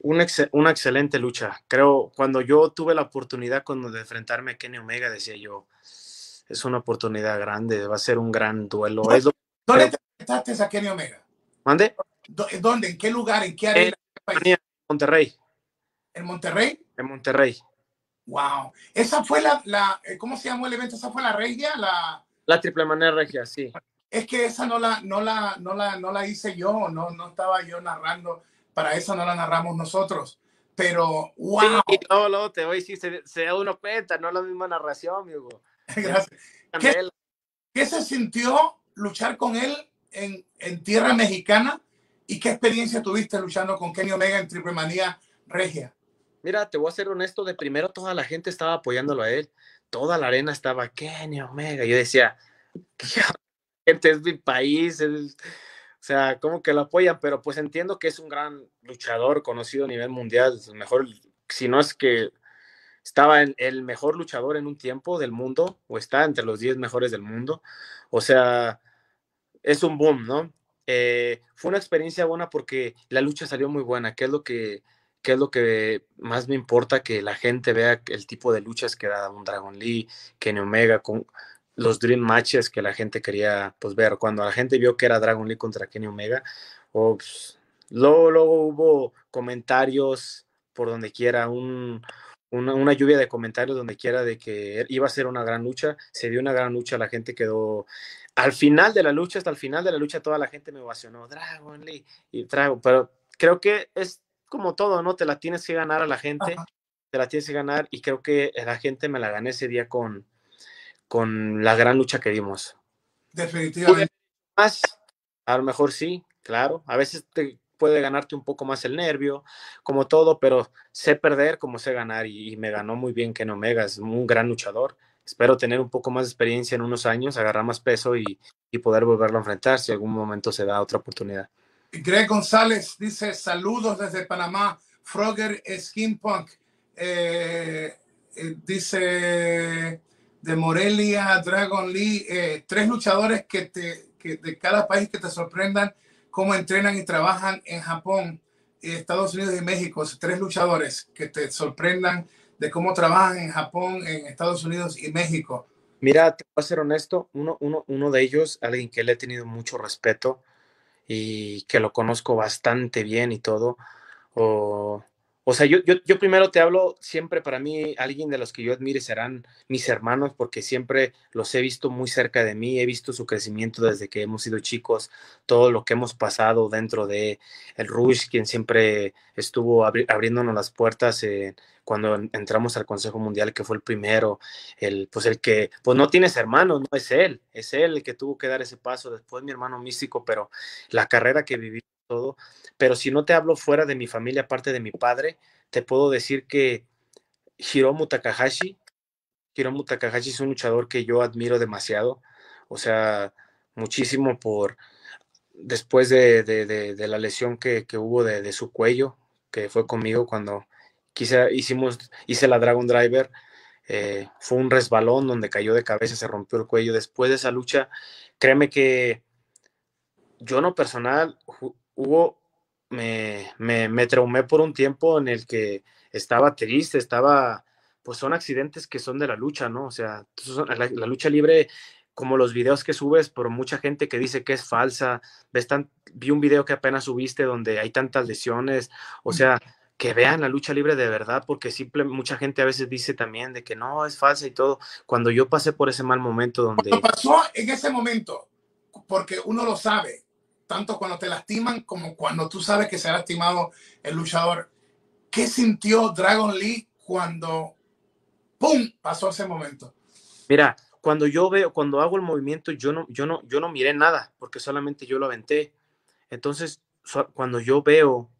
Una, una excelente lucha. Creo, cuando yo tuve la oportunidad cuando de enfrentarme a Kenny Omega, decía yo, es una oportunidad grande, va a ser un gran duelo. ¿Dónde, te enfrentaste a Kenny Omega? ¿Mande? ¿Dónde? ¿En qué lugar? ¿En qué área? En Monterrey. ¿En Monterrey? En Monterrey. Wow. Esa fue la, la, eh, ¿cómo se llamó el evento? ¿Esa fue la regia? La, la triple manera regia, sí. Es que esa no la, no la, no la, no la hice yo, no, no estaba yo narrando, para eso no la narramos nosotros. Pero, wow. Sí, no, no, te voy a se, se da uno cuenta, no la misma narración, amigo. Gracias. ¿Qué, ¿Qué, se sintió luchar con él en, en, tierra mexicana? ¿Y qué experiencia tuviste luchando con Kenny Omega en Triple Manía Regia? Mira, te voy a ser honesto, de primero toda la gente estaba apoyándolo a él, toda la arena estaba Kenny Omega. Yo decía, es mi país, o sea, como que lo apoyan, pero pues entiendo que es un gran luchador conocido a nivel mundial, mejor, si no es que estaba en el mejor luchador en un tiempo del mundo, o está entre los 10 mejores del mundo, o sea, es un boom, ¿no? Eh, fue una experiencia buena porque la lucha salió muy buena, que es lo que qué es lo que más me importa que la gente vea el tipo de luchas que da un Dragon Lee, Kenny Omega, con los Dream Matches que la gente quería pues, ver. Cuando la gente vio que era Dragon Lee contra Kenny Omega, o, pues, luego, hubo comentarios por donde quiera, un, una, una, lluvia de comentarios donde quiera de que iba a ser una gran lucha. Se dio una gran lucha, la gente quedó. Al final de la lucha, hasta el final de la lucha, toda la gente me ovacionó, Dragon Lee y Dragon, pero creo que es como todo, ¿no? Te la tienes que ganar a la gente, te la tienes que ganar y creo que la gente me la gané ese día con, con la gran lucha que dimos. Definitivamente. Más, a lo mejor sí, claro. A veces te puede ganarte un poco más el nervio, como todo, pero sé perder como sé ganar y, me ganó muy bien Ken Omega, es un gran luchador. Espero tener un poco más de experiencia en unos años, agarrar más peso y, y poder volverlo a enfrentar si algún momento se da otra oportunidad. Greg González dice saludos desde Panamá. Frogger Skinpunk eh, eh, dice de Morelia, Dragon Lee, eh, tres luchadores que, te, que de cada país que te sorprendan cómo entrenan y trabajan en Japón, Estados Unidos y México. Tres luchadores que te sorprendan de cómo trabajan en Japón, en Estados Unidos y México. Mira, te voy a ser honesto, uno, uno, uno de ellos, alguien que le he tenido mucho respeto, y que lo conozco bastante bien y todo. O, o sea, yo, yo, yo, primero te hablo, siempre para mí, alguien de los que yo admire serán mis hermanos, porque siempre los he visto muy cerca de mí, he visto su crecimiento desde que hemos sido chicos, todo lo que hemos pasado dentro de el Rush, quien siempre estuvo abriéndonos las puertas cuando entramos al Consejo Mundial, que fue el primero, el, pues el que, pues no tienes hermanos, no es él, es él el que tuvo que dar ese paso, después mi hermano místico, pero la carrera que viví todo, pero si no te hablo fuera de mi familia, aparte de mi padre, te puedo decir que Hiromu Takahashi, Hiromu Takahashi es un luchador que yo admiro demasiado, o sea, muchísimo por después de, la lesión que, hubo de, su cuello, que fue conmigo cuando quise, hicimos, hice la Dragon Driver, eh, fue un resbalón donde cayó de cabeza, se rompió el cuello. Después de esa lucha, créeme que yo no personal, hubo, me, me, me traumé por un tiempo en el que estaba triste, estaba, pues son accidentes que son de la lucha, ¿no? O sea, la, lucha libre, como los videos que subes, por mucha gente que dice que es falsa, ves tan, vi un video que apenas subiste donde hay tantas lesiones, o sea, que vean la lucha libre de verdad, porque simple, mucha gente a veces dice también de que no, es falsa y todo, cuando yo pasé por ese mal momento donde... pasó en ese momento, porque uno lo sabe, tanto cuando te lastiman como cuando tú sabes que se ha lastimado el luchador. ¿Qué sintió Dragon Lee cuando ¡pum! pasó ese momento? Mira, cuando yo veo, cuando hago el movimiento, yo no, yo no, yo no miré nada, porque solamente yo lo aventé. Entonces, cuando yo veo,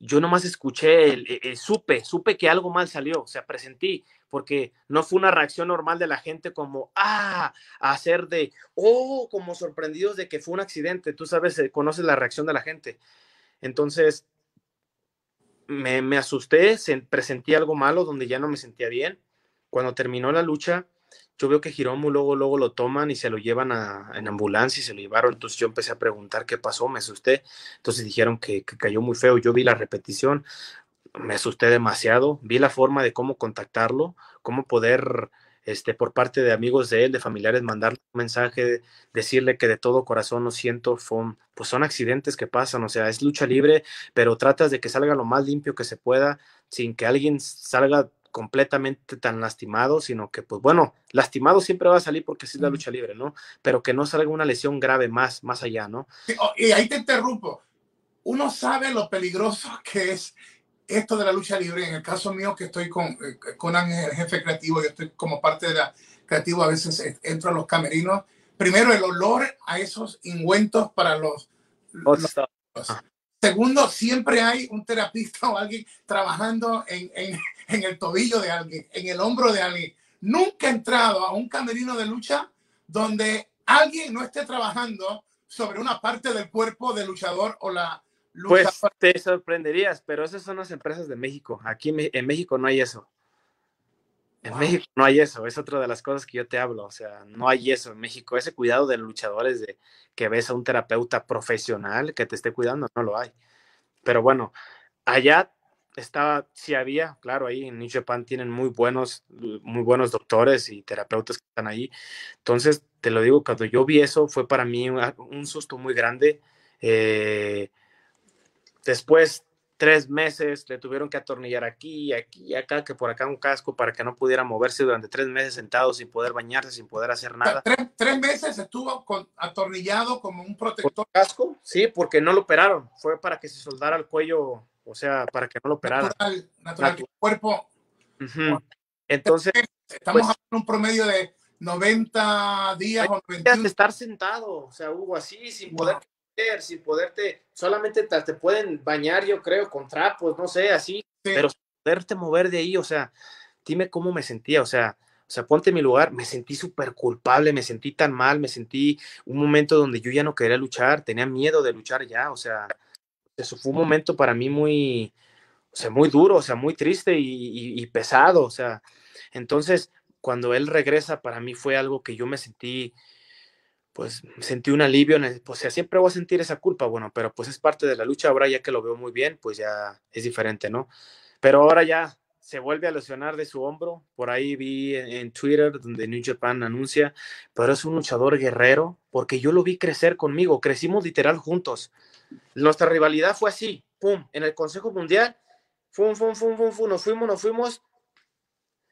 yo nomás escuché, el, supe, supe que algo mal salió, o sea, presentí, porque no fue una reacción normal de la gente como, ah, hacer de, oh, como sorprendidos de que fue un accidente. Tú sabes, eh, conoces la reacción de la gente. Entonces, me, asusté, se, presentí algo malo donde ya no me sentía bien. Cuando terminó la lucha, yo veo que Hiromu luego, luego lo toman y se lo llevan en ambulancia y se lo llevaron. Entonces yo empecé a preguntar qué pasó, me asusté. Entonces dijeron que, que, cayó muy feo. Yo vi la repetición me asusté demasiado, vi la forma de cómo contactarlo, cómo poder, este, por parte de amigos de él, de familiares, mandarle un mensaje, decirle que de todo corazón lo siento, pues son accidentes que pasan, o sea, es lucha libre, pero tratas de que salga lo más limpio que se pueda, sin que alguien salga completamente tan lastimado, sino que, pues bueno, lastimado siempre va a salir porque es la lucha libre, ¿no? Pero que no salga una lesión grave más, más allá, ¿no? Oh, y ahí te interrumpo. Uno sabe lo peligroso que es esto de la lucha libre, en el caso mío que estoy con, eh, con el jefe creativo, yo estoy como parte de la creativo, a veces entro a los camerinos. Primero, el olor a esos ingüentos para los... Ah. Segundo, siempre hay un terapista o alguien trabajando en, en, en, el tobillo de alguien, en el hombro de alguien. Nunca he entrado a un camerino de lucha donde alguien no esté trabajando sobre una parte del cuerpo del luchador o la, pues te sorprenderías, pero esas son las empresas de México. Aquí en México no hay eso. En México no hay eso, es otra de las cosas que yo te hablo, o sea, no hay eso en México, ese cuidado de luchadores de que ves a un terapeuta profesional que te esté cuidando, no lo hay. Pero bueno, allá estaba, sí había, claro, ahí en New Japan tienen muy buenos, muy buenos doctores y terapeutas que están ahí. Entonces, te lo digo, cuando yo vi eso fue para mí un, un susto muy grande. Eh, Después, tres meses, le tuvieron que atornillar aquí, aquí y acá, que por acá un casco para que no pudiera moverse durante tres meses sentado sin poder bañarse, sin poder hacer nada. Tres, meses estuvo atornillado como un protector. casco? Sí, porque no lo operaron. Fue para que se soldara el cuello, o sea, para que no lo operaran. Natural, natural, cuerpo. Entonces. Estamos pues hablando un promedio de 90 días o 91. de estar sentado, o sea, hubo así, sin poder sin poderte, solamente te, pueden bañar, yo creo, con trapos, no sé, así, pero poderte mover de ahí, o sea, dime cómo me sentía, o sea, o sea, ponte en mi lugar, me sentí súper culpable, me sentí tan mal, me sentí un momento donde yo ya no quería luchar, tenía miedo de luchar ya, o sea, eso fue un momento para mí muy, o sea, muy duro, o sea, muy triste y, y pesado, o sea, entonces, cuando él regresa, para mí fue algo que yo me sentí, pues sentí un alivio, pues, o sea, siempre voy a sentir esa culpa, bueno, pero pues es parte de la lucha, ahora ya que lo veo muy bien, pues ya es diferente, ¿no? Pero ahora ya se vuelve a lesionar de su hombro, por ahí vi en, Twitter donde New Japan anuncia, pero es un luchador guerrero, porque yo lo vi crecer conmigo, crecimos literal juntos. Nuestra rivalidad fue así, pum, en el Consejo Mundial, fum, fum, fum, fum, fum, nos fuimos, nos fuimos,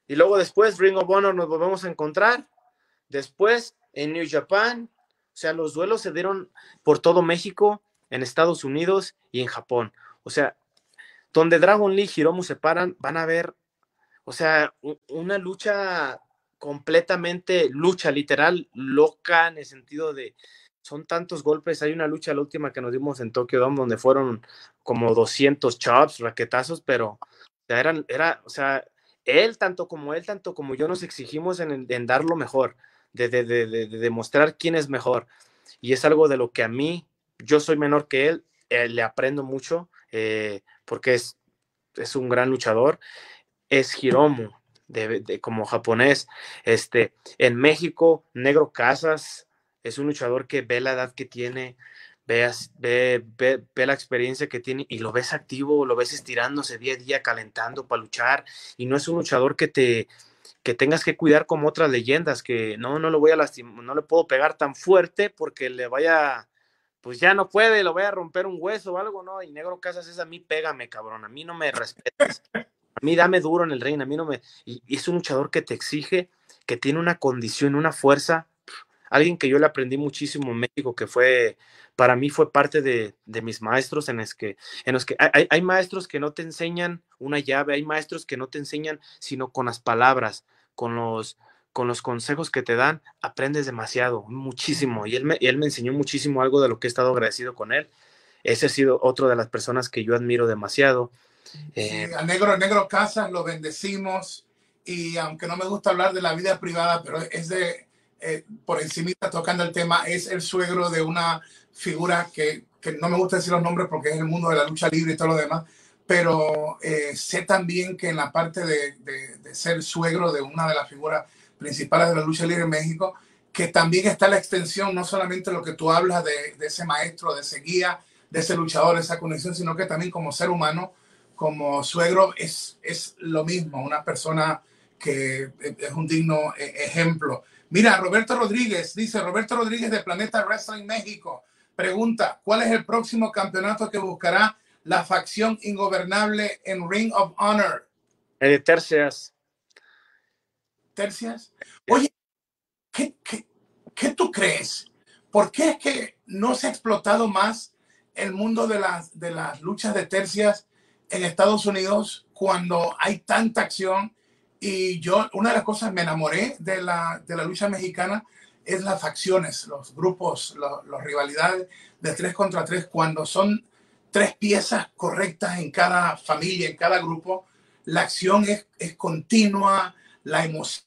y luego después Ring of Honor nos volvemos a encontrar, después en New Japan, o sea, los duelos se dieron por todo México, en Estados Unidos y en Japón. O sea, donde Dragon Lee y Hiromu se paran, van a ver, o sea, una lucha completamente, lucha literal, loca en el sentido de, son tantos golpes. Hay una lucha, la última que nos dimos en Tokyo Dome, donde fueron como 200 chops, raquetazos, pero sea, era, era, o sea, él, tanto como él, tanto como yo, nos exigimos en, en dar lo mejor, de, de, de, de, demostrar quién es mejor. Y es algo de lo que a mí, yo soy menor que él, eh, le aprendo mucho, eh, porque es, es un gran luchador. Es Hiromu, de, como japonés. Este, en México, Negro Casas es un luchador que ve la edad que tiene, ve, ve, ve, la experiencia que tiene y lo ves activo, lo ves estirándose día a día, calentando para luchar. Y no es un luchador que te que tengas que cuidar como otras leyendas, que no, no lo voy a lastimar, no le puedo pegar tan fuerte porque le vaya, pues ya no puede, lo voy a romper un hueso o algo, ¿no? Y Negro Casas es a mí, pégame, cabrón, a mí no me respetas, a mí dame duro en el ring, a mí no me, y es un luchador que te exige, que tiene una condición, una fuerza, alguien que yo le aprendí muchísimo en México, que fue, para mí fue parte de, mis maestros en, los que, en los que hay, hay, maestros que no te enseñan una llave, hay maestros que no te enseñan sino con las palabras, con los, con los consejos que te dan, aprendes demasiado, muchísimo. Y él, me, él me enseñó muchísimo algo de lo que he estado agradecido con él. Ese ha sido otro de las personas que yo admiro demasiado. Eh, a Negro, Negro Casas lo bendecimos y aunque no me gusta hablar de la vida privada, pero es de, eh, por encima tocando el tema, es el suegro de una figura que, que, no me gusta decir los nombres porque es el mundo de la lucha libre y todo lo demás, pero eh, sé también que en la parte de, de, ser suegro de una de las figuras principales de la lucha libre en México, que también está la extensión, no solamente lo que tú hablas de, de ese maestro, de ese guía, de ese luchador, esa conexión, sino que también como ser humano, como suegro, es, es lo mismo, una persona que es un digno eh, ejemplo. Mira, Roberto Rodríguez, dice Roberto Rodríguez de Planeta Wrestling México, pregunta, ¿cuál es el próximo campeonato que buscará la facción ingobernable en Ring of Honor? El de tercias. ¿Tercias? Oye, ¿qué, qué, qué tú crees? ¿Por qué es que no se ha explotado más el mundo de las, de las luchas de tercias en Estados Unidos cuando hay tanta acción y yo, una de las cosas, me enamoré de la, de la lucha mexicana es las facciones, los grupos, las rivalidades de tres contra tres, cuando son tres piezas correctas en cada familia, en cada grupo, la acción es, es continua, la emoción.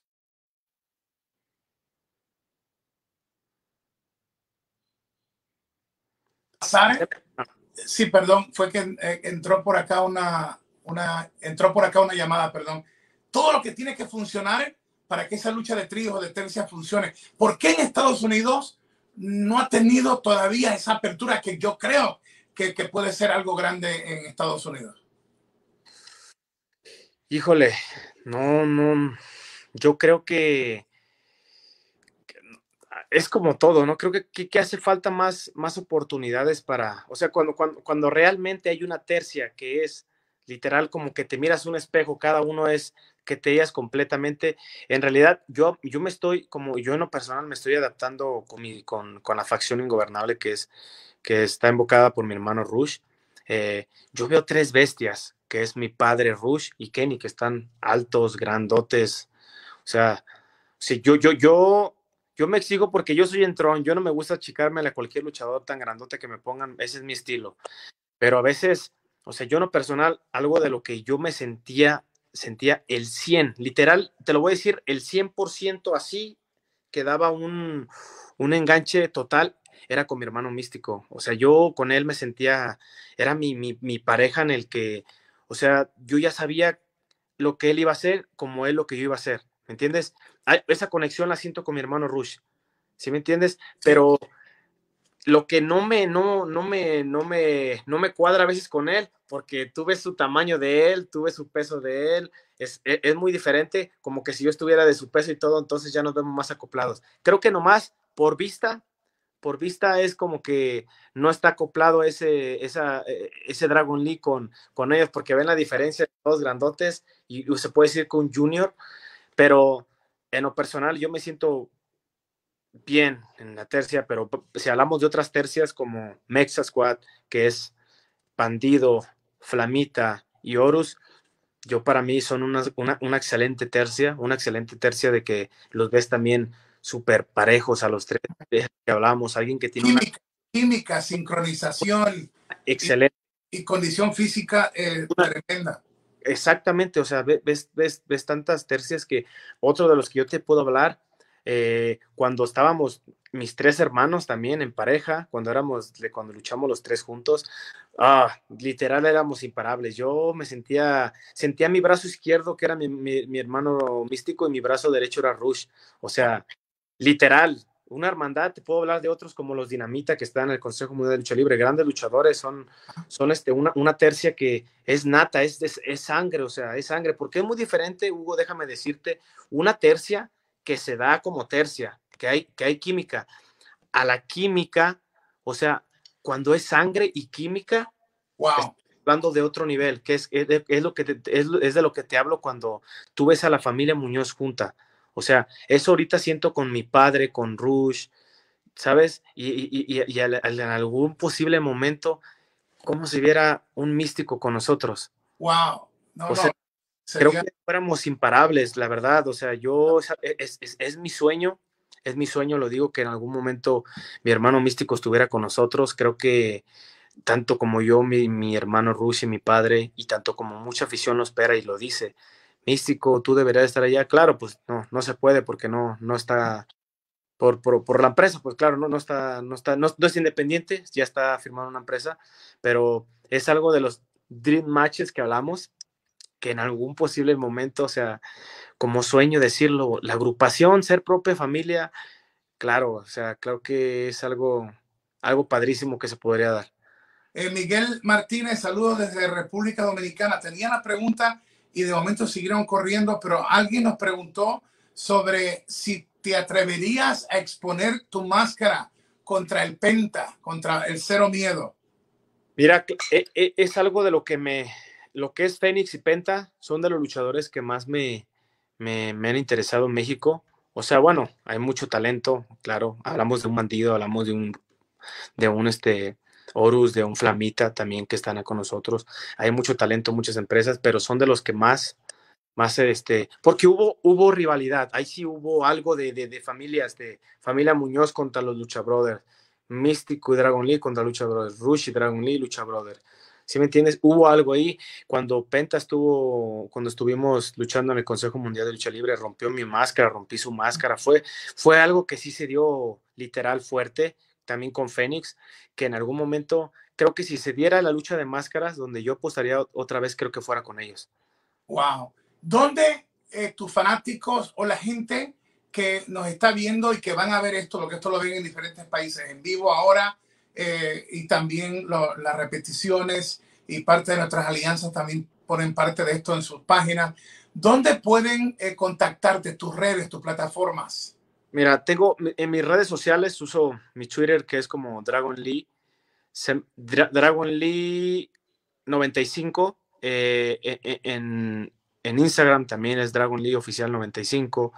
Sí, perdón, fue que eh, entró por acá una, una, entró por acá una llamada, perdón todo lo que tiene que funcionar para que esa lucha de tríos o de tercias funcione. ¿Por qué en Estados Unidos no ha tenido todavía esa apertura que yo creo que, que puede ser algo grande en Estados Unidos? Híjole, no, no, yo creo que es como todo, ¿no? Creo que, que, hace falta más, más oportunidades para, o sea, cuando, cuando, cuando realmente hay una tercia que es literal como que te miras un espejo, cada uno es que te digas completamente. En realidad, yo, yo me estoy, como yo en lo personal, me estoy adaptando con, mi, con, la facción ingobernable que, es, que está invocada por mi hermano Rush. Eh, yo veo tres bestias, que es mi padre Rush y Kenny, que están altos, grandotes. O sea, si yo, yo, yo, yo me exijo porque yo soy entrón, yo no me gusta achicarme a cualquier luchador tan grandote que me pongan, ese es mi estilo. Pero a veces o sea, yo no personal, algo de lo que yo me sentía, sentía el 100, literal, te lo voy a decir, el 100% así, que daba un, un enganche total, era con mi hermano místico. O sea, yo con él me sentía, era mi, mi, mi, pareja en el que, o sea, yo ya sabía lo que él iba a hacer como él lo que yo iba a hacer. ¿Me entiendes? Esa conexión la siento con mi hermano Rush. ¿Sí me entiendes? Pero lo que no me, no, no me, no me, no me cuadra a veces con él, porque tú ves su tamaño de él, tú ves su peso de él, es, e, es, muy diferente, como que si yo estuviera de su peso y todo, entonces ya nos vemos más acoplados. Creo que nomás por vista, por vista es como que no está acoplado ese, esa, e, ese Dragon Lee con, con ellos, porque ven la diferencia de dos grandotes y se puede decir con Junior, pero en lo personal yo me siento bien en la tercia, pero si hablamos de otras tercias como Mexa Squad, que es Bandido, Flamita y Horus, yo para mí son una, una, excelente tercia, una excelente tercia de que los ves también súper parejos a los tres que hablamos, alguien que tiene química, química sincronización excelente y, condición física eh, tremenda. exactamente, o sea, ves, ves, ves tantas tercias que otro de los que yo te puedo hablar, eh, cuando estábamos mis tres hermanos también en pareja, cuando éramos, cuando luchamos los tres juntos, ah, literal éramos imparables. Yo me sentía, sentía mi brazo izquierdo, que era mi, mi, hermano místico, y mi brazo derecho era Rush. O sea, literal, una hermandad, te puedo hablar de otros como los Dinamita que están en el Consejo Mundial de Lucha Libre, grandes luchadores, son, son este, una, una tercia que es nata, es, es, es, sangre, o sea, es sangre, porque es muy diferente, Hugo, déjame decirte, una tercia que se da como tercia, que hay, que hay química, a la química, o sea, cuando es sangre y química, wow. hablando de otro nivel, que es, es, lo que es, es de lo que te hablo cuando tú ves a la familia Muñoz junta o sea, eso ahorita siento con mi padre, con Rush, ¿sabes? Y, en algún posible momento, como si viera un místico con nosotros. Wow. No, Creo que fuéramos imparables, la verdad. O sea, yo, e, es, es, mi sueño, es mi sueño, lo digo, que en algún momento mi hermano místico estuviera con nosotros. Creo que tanto como yo, mi, mi hermano Rush y mi padre, y tanto como mucha afición lo espera y lo dice, místico, tú deberías estar allá. Claro, pues no, no se puede porque no, no está por, por, la empresa, pues claro, no, no está, no está, no, es independiente, ya está firmado una empresa, pero es algo de los dream matches que hablamos, que en algún posible momento, o sea, como sueño decirlo, la agrupación, ser propia familia, claro, o sea, creo que es algo, algo padrísimo que se podría dar. Eh, Miguel Martínez, saludos desde República Dominicana. Tenía la pregunta y de momento siguieron corriendo, pero alguien nos preguntó sobre si te atreverías a exponer tu máscara contra el Penta, contra el Cero Miedo. Mira, e, e, es algo de lo que me, lo que es Fénix y Penta son de los luchadores que más me, me, han interesado en México. O sea, bueno, hay mucho talento, claro. Hablamos de un bandido, hablamos de un, de un este, Horus, de un Flamita también que están con nosotros. Hay mucho talento, muchas empresas, pero son de los que más, más, este, porque hubo, hubo rivalidad, ahí sí hubo algo de, de, familias, de familia Muñoz contra los Lucha Brothers, Místico y Dragon Lee contra Lucha Brothers, Rush y Dragon Lee, Lucha Brothers. ¿Sí me entiendes? Hubo algo ahí. Cuando Penta estuvo, cuando estuvimos luchando en el Consejo Mundial de Lucha Libre, rompió mi máscara, rompí su máscara. Fue, fue algo que sí se dio literal fuerte también con Fénix, que en algún momento, creo que si se diera la lucha de máscaras, donde yo apostaría otra vez, creo que fuera con ellos. Wow. ¿Dónde eh, tus fanáticos o la gente que nos está viendo y que van a ver esto, lo que esto lo ven en diferentes países en vivo ahora, eh, y también las repeticiones y parte de nuestras alianzas también ponen parte de esto en sus páginas. ¿Dónde pueden eh, contactarte, tus redes, tus plataformas? Mira, tengo en mis redes sociales, uso mi Twitter que es como Dragon Lee, Dragon Lee 95, eh, e, e, en, Instagram también es Dragon Lee Oficial 95,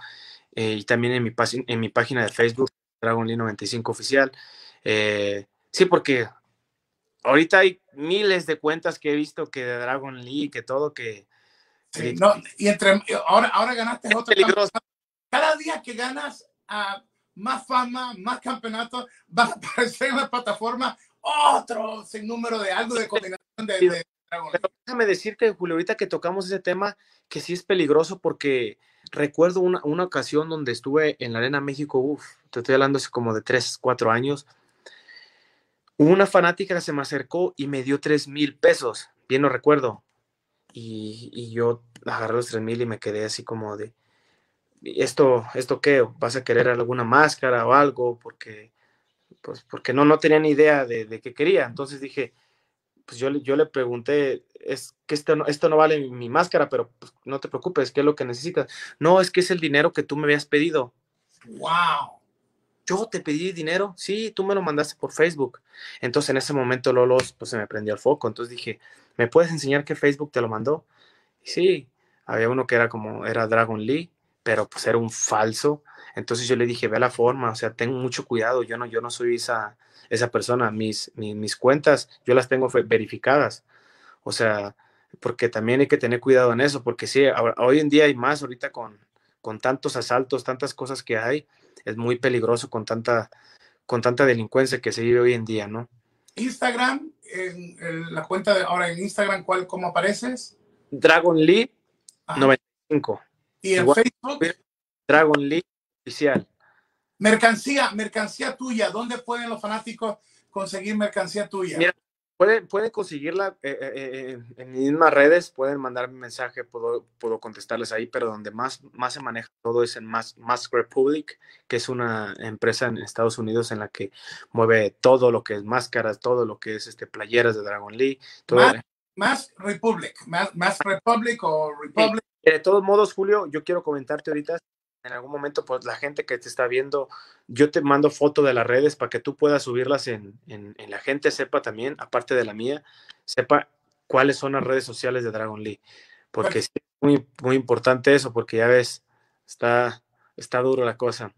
eh, y también en mi, en mi página de Facebook, Dragon Lee 95 Oficial. Sí, porque ahorita hay miles de cuentas que he visto que de Dragon Lee, que todo, que... no, y entre, ahora, ahora ganaste otro. Cada día que ganas más fama, más campeonatos, va a aparecer en la plataforma otro sin número de algo de combinación de, déjame decirte, Julio, ahorita que tocamos ese tema, que sí es peligroso porque recuerdo una, una ocasión donde estuve en la Arena México, uff, te estoy hablando hace como de 3, 4 años. Una fanática se me acercó y me dio 3 mil pesos, bien lo recuerdo. Y, y yo agarré los 3 mil y me quedé así como de, esto, esto qué, vas a querer alguna máscara o algo, porque, pues, porque no, no tenía ni idea de, de qué quería. Entonces dije, pues yo, yo le pregunté, es que esto no, esto no vale mi, máscara, pero pues, no te preocupes, ¿qué es lo que necesitas? No, es que es el dinero que tú me habías pedido. ¡Wow! Yo te pedí dinero, sí, tú me lo mandaste por Facebook. Entonces en ese momento Lolos, pues se me prendió el foco. Entonces dije, ¿me puedes enseñar que Facebook te lo mandó? Y sí, había uno que era como, era Dragon Lee, pero pues era un falso. Entonces yo le dije, ve la forma, o sea, ten mucho cuidado, yo no, yo no soy esa, esa persona, mis, mis, cuentas, yo las tengo verificadas. O sea, porque también hay que tener cuidado en eso, porque sí, hoy en día hay más ahorita con, con tantos asaltos, tantas cosas que hay, es muy peligroso con tanta, con tanta delincuencia que se vive hoy en día, ¿no? Instagram, en, la cuenta de ahora en Instagram, ¿cuál, cómo apareces? Dragon Lee 95. Y en Facebook. Dragon Lee oficial. Mercancía, mercancía tuya. ¿Dónde pueden los fanáticos conseguir mercancía tuya? Mira, pueden, pueden conseguirla eh, eh, eh, en mismas redes, pueden mandarme mensaje, puedo, puedo contestarles ahí, pero donde más, más se maneja todo es en Mask, Republic, que es una empresa en Estados Unidos en la que mueve todo lo que es máscaras, todo lo que es este, playeras de Dragon Lee. Todo, Mask Republic, Mask Republic o Republic. De todos modos, Julio, yo quiero comentarte ahorita, en algún momento, pues la gente que te está viendo, yo te mando foto de las redes para que tú puedas subirlas en, en, la gente sepa también, aparte de la mía, sepa cuáles son las redes sociales de Dragon Lee. Porque es muy, muy importante eso, porque ya ves, está, está duro la cosa.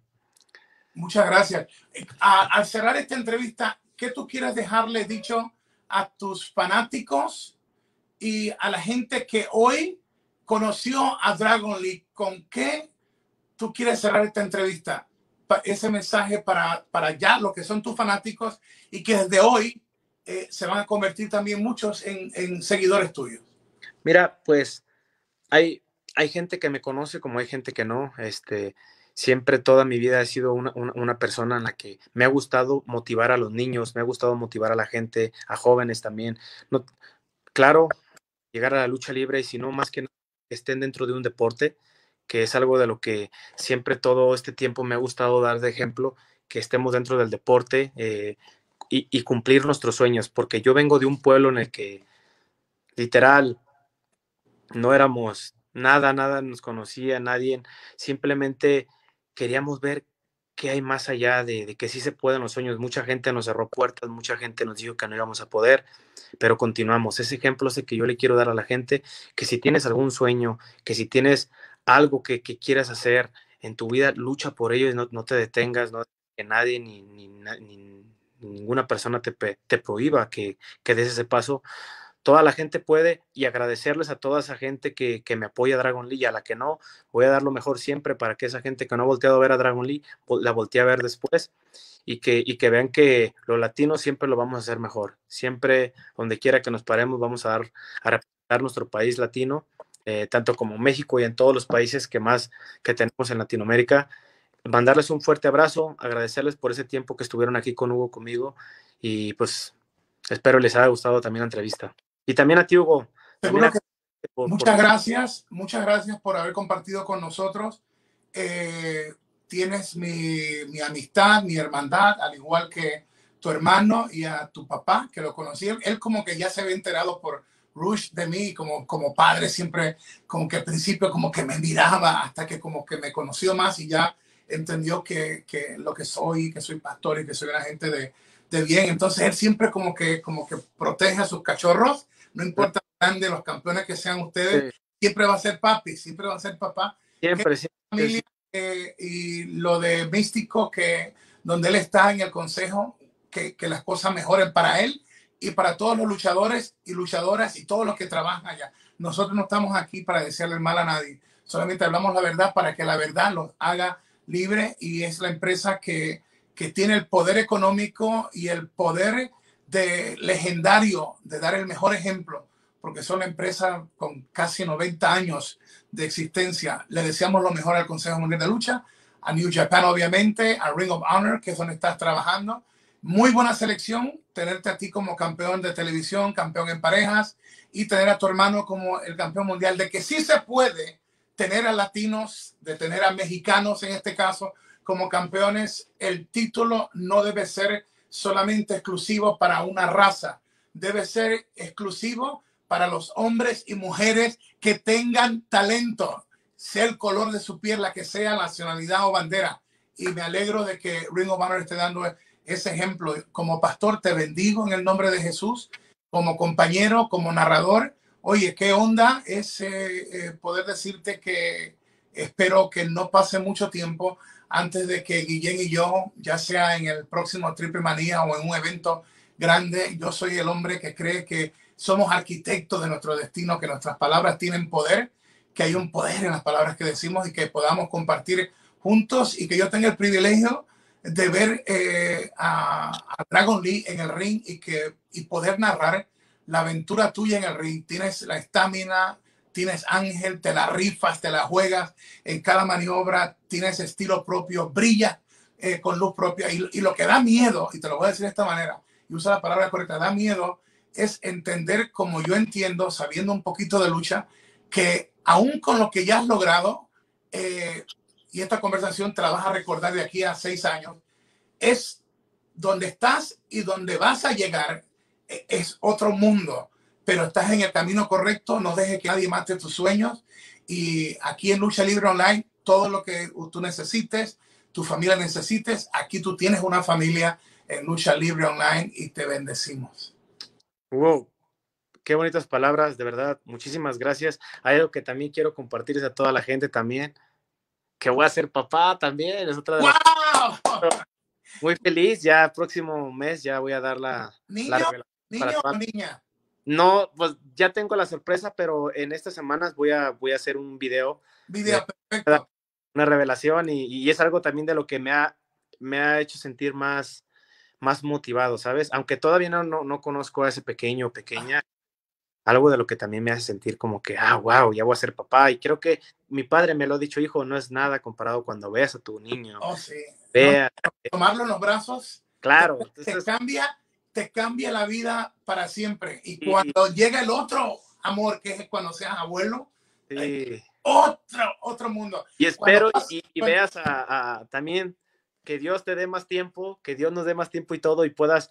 Muchas gracias. al cerrar esta entrevista, ¿qué tú quieres dejarle dicho a tus fanáticos y a la gente que hoy conoció a Dragon Lee? ¿Con qué tú quieres cerrar esta entrevista, ese mensaje para, para ya lo que son tus fanáticos y que desde hoy eh, se van a convertir también muchos en, en, seguidores tuyos? Mira, pues hay, hay gente que me conoce como hay gente que no. Este, siempre toda mi vida he sido una, una, persona en la que me ha gustado motivar a los niños, me ha gustado motivar a la gente, a jóvenes también. No, claro, llegar a la lucha libre y si no, más que estén dentro de un deporte, que es algo de lo que siempre todo este tiempo me ha gustado dar de ejemplo, que estemos dentro del deporte eh, y, cumplir nuestros sueños, porque yo vengo de un pueblo en el que literal no éramos nada, nada nos conocía, nadie, simplemente queríamos ver qué hay más allá de, de, que sí se pueden los sueños. Mucha gente nos cerró puertas, mucha gente nos dijo que no íbamos a poder, pero continuamos. Ese ejemplo es el que yo le quiero dar a la gente, que si tienes algún sueño, que si tienes algo que, que quieras hacer en tu vida, lucha por ello y no, no te detengas, no que nadie ni, ni, ni ninguna persona te, te prohíba que, que des ese paso. Toda la gente puede y agradecerles a toda esa gente que, que me apoya a Dragon Lee y a la que no, voy a dar lo mejor siempre para que esa gente que no ha volteado a ver a Dragon Lee la voltee a ver después y que, y que vean que los latinos siempre lo vamos a hacer mejor. Siempre, donde quiera que nos paremos, vamos a dar a representar nuestro país latino eh, tanto como México y en todos los países que más que tenemos en Latinoamérica. Mandarles un fuerte abrazo, agradecerles por ese tiempo que estuvieron aquí con Hugo, conmigo, y pues espero les haya gustado también la entrevista. Y también a ti, Hugo. muchas gracias, muchas gracias por haber compartido con nosotros. Eh, tienes mi, mi, amistad, mi hermandad, al igual que tu hermano y a tu papá, que lo conocí. Él como que ya se había enterado por, Rush de mí como, como padre, siempre como que al principio como que me miraba hasta que como que me conoció más y ya entendió que, que lo que soy, que soy pastor y que soy una gente de, de, bien. Entonces él siempre como que, como que protege a sus cachorros, no importa de los campeones que sean ustedes, siempre va a ser papi, siempre va a ser papá. Siempre, siempre. Eh, y lo de místico que donde él está en el consejo, que, que las cosas mejoren para él y para todos los luchadores y luchadoras y todos los que trabajan allá. Nosotros no estamos aquí para desearle mal a nadie, solamente hablamos la verdad para que la verdad los haga libre y es la empresa que, que tiene el poder económico y el poder de legendario de dar el mejor ejemplo, porque son la empresa con casi 90 años de existencia. Le deseamos lo mejor al Consejo Mundial de Lucha, a New Japan obviamente, a Ring of Honor, que es donde estás trabajando, muy buena selección, tenerte a ti como campeón de televisión, campeón en parejas y tener a tu hermano como el campeón mundial, de que sí se puede tener a latinos, de tener a mexicanos en este caso como campeones. El título no debe ser solamente exclusivo para una raza, debe ser exclusivo para los hombres y mujeres que tengan talento, sea el color de su piel, la que sea, nacionalidad o bandera. Y me alegro de que Ring of Honor esté dando ese ejemplo. Como pastor te bendigo en el nombre de Jesús, como compañero, como narrador. Oye, qué onda es eh, poder decirte que espero que no pase mucho tiempo antes de que Guillén y yo, ya sea en el próximo Triple Manía o en un evento grande, yo soy el hombre que cree que somos arquitectos de nuestro destino, que nuestras palabras tienen poder, que hay un poder en las palabras que decimos y que podamos compartir juntos y que yo tenga el privilegio de ver eh, a, Dragon Lee en el ring y, que, y poder narrar la aventura tuya en el ring. Tienes la estamina, tienes ángel, te la rifas, te la juegas en cada maniobra, tienes estilo propio, brilla eh, con luz propia. Y, y, lo que da miedo, y te lo voy a decir de esta manera, y usa la palabra correcta, da miedo, es entender como yo entiendo, sabiendo un poquito de lucha, que aún con lo que ya has logrado, eh, y esta conversación te la vas a recordar de aquí a seis años, es donde estás y donde vas a llegar, e, es otro mundo, pero estás en el camino correcto, no dejes que nadie mate tus sueños. Y aquí en Lucha Libre Online, todo lo que tú necesites, tu familia necesites, aquí tú tienes una familia en Lucha Libre Online y te bendecimos. Wow, qué bonitas palabras, de verdad, muchísimas gracias. Hay algo que también quiero compartirles a toda la gente también, que voy a ser papá también, es otra de ¡Wow! Muy feliz, ya próximo mes ya voy a dar la, ¿Niño, la niño o niña? No, pues ya tengo la sorpresa, pero en estas semanas voy a, voy a hacer un video. Video, perfecto. Una revelación y, y, es algo también de lo que me ha, me ha hecho sentir más, más motivado, ¿sabes? Aunque todavía no, no, no conozco a ese pequeño o pequeña, algo de lo que también me hace sentir como que, ah, wow, ya voy a ser papá. Y creo que mi padre me lo ha dicho, hijo, no es nada comparado cuando veas a tu niño. Oh, sí. Vea. Tomarlo en los brazos. Claro. Te, entonces, te cambia, te cambia la vida para siempre. Y cuando llega el otro amor, que es cuando seas abuelo, sí. otro, otro mundo. Y espero vas, y, y cuando, veas a, a, también que Dios te dé más tiempo, que Dios nos dé más tiempo y todo, y puedas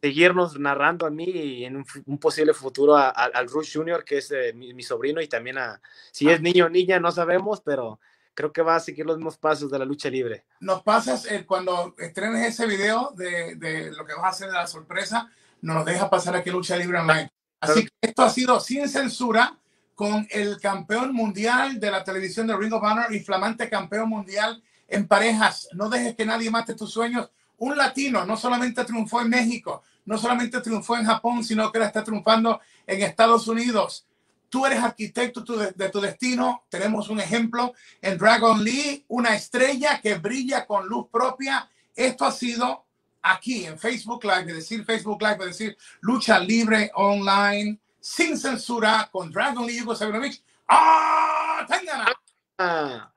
seguirnos narrando a mí en un, un posible futuro a, a, al Rush Junior, que es eh, mi, mi, sobrino, y también a, si es niño o niña, no sabemos, pero creo que va a seguir los mismos pasos de la lucha libre. Nos pasas, eh, cuando estrenes ese video de, de, lo que vas a hacer de la sorpresa, nos deja pasar aquí Lucha Libre Online. Así que esto ha sido sin censura con el campeón mundial de la televisión de Ring of Honor y flamante campeón mundial en parejas. No dejes que nadie mate tus sueños. Un latino no solamente triunfó en México, no solamente triunfó en Japón, sino que la está triunfando en Estados Unidos. Tú eres arquitecto de tu destino. Tenemos un ejemplo en Dragon Lee, una estrella que brilla con luz propia. Esto ha sido aquí en Facebook Live, es decir, Facebook Live, es decir, lucha libre online, sin censura, con Dragon Lee Yugo Sabinovich. ¡Ah! ¡Tengan! Ah.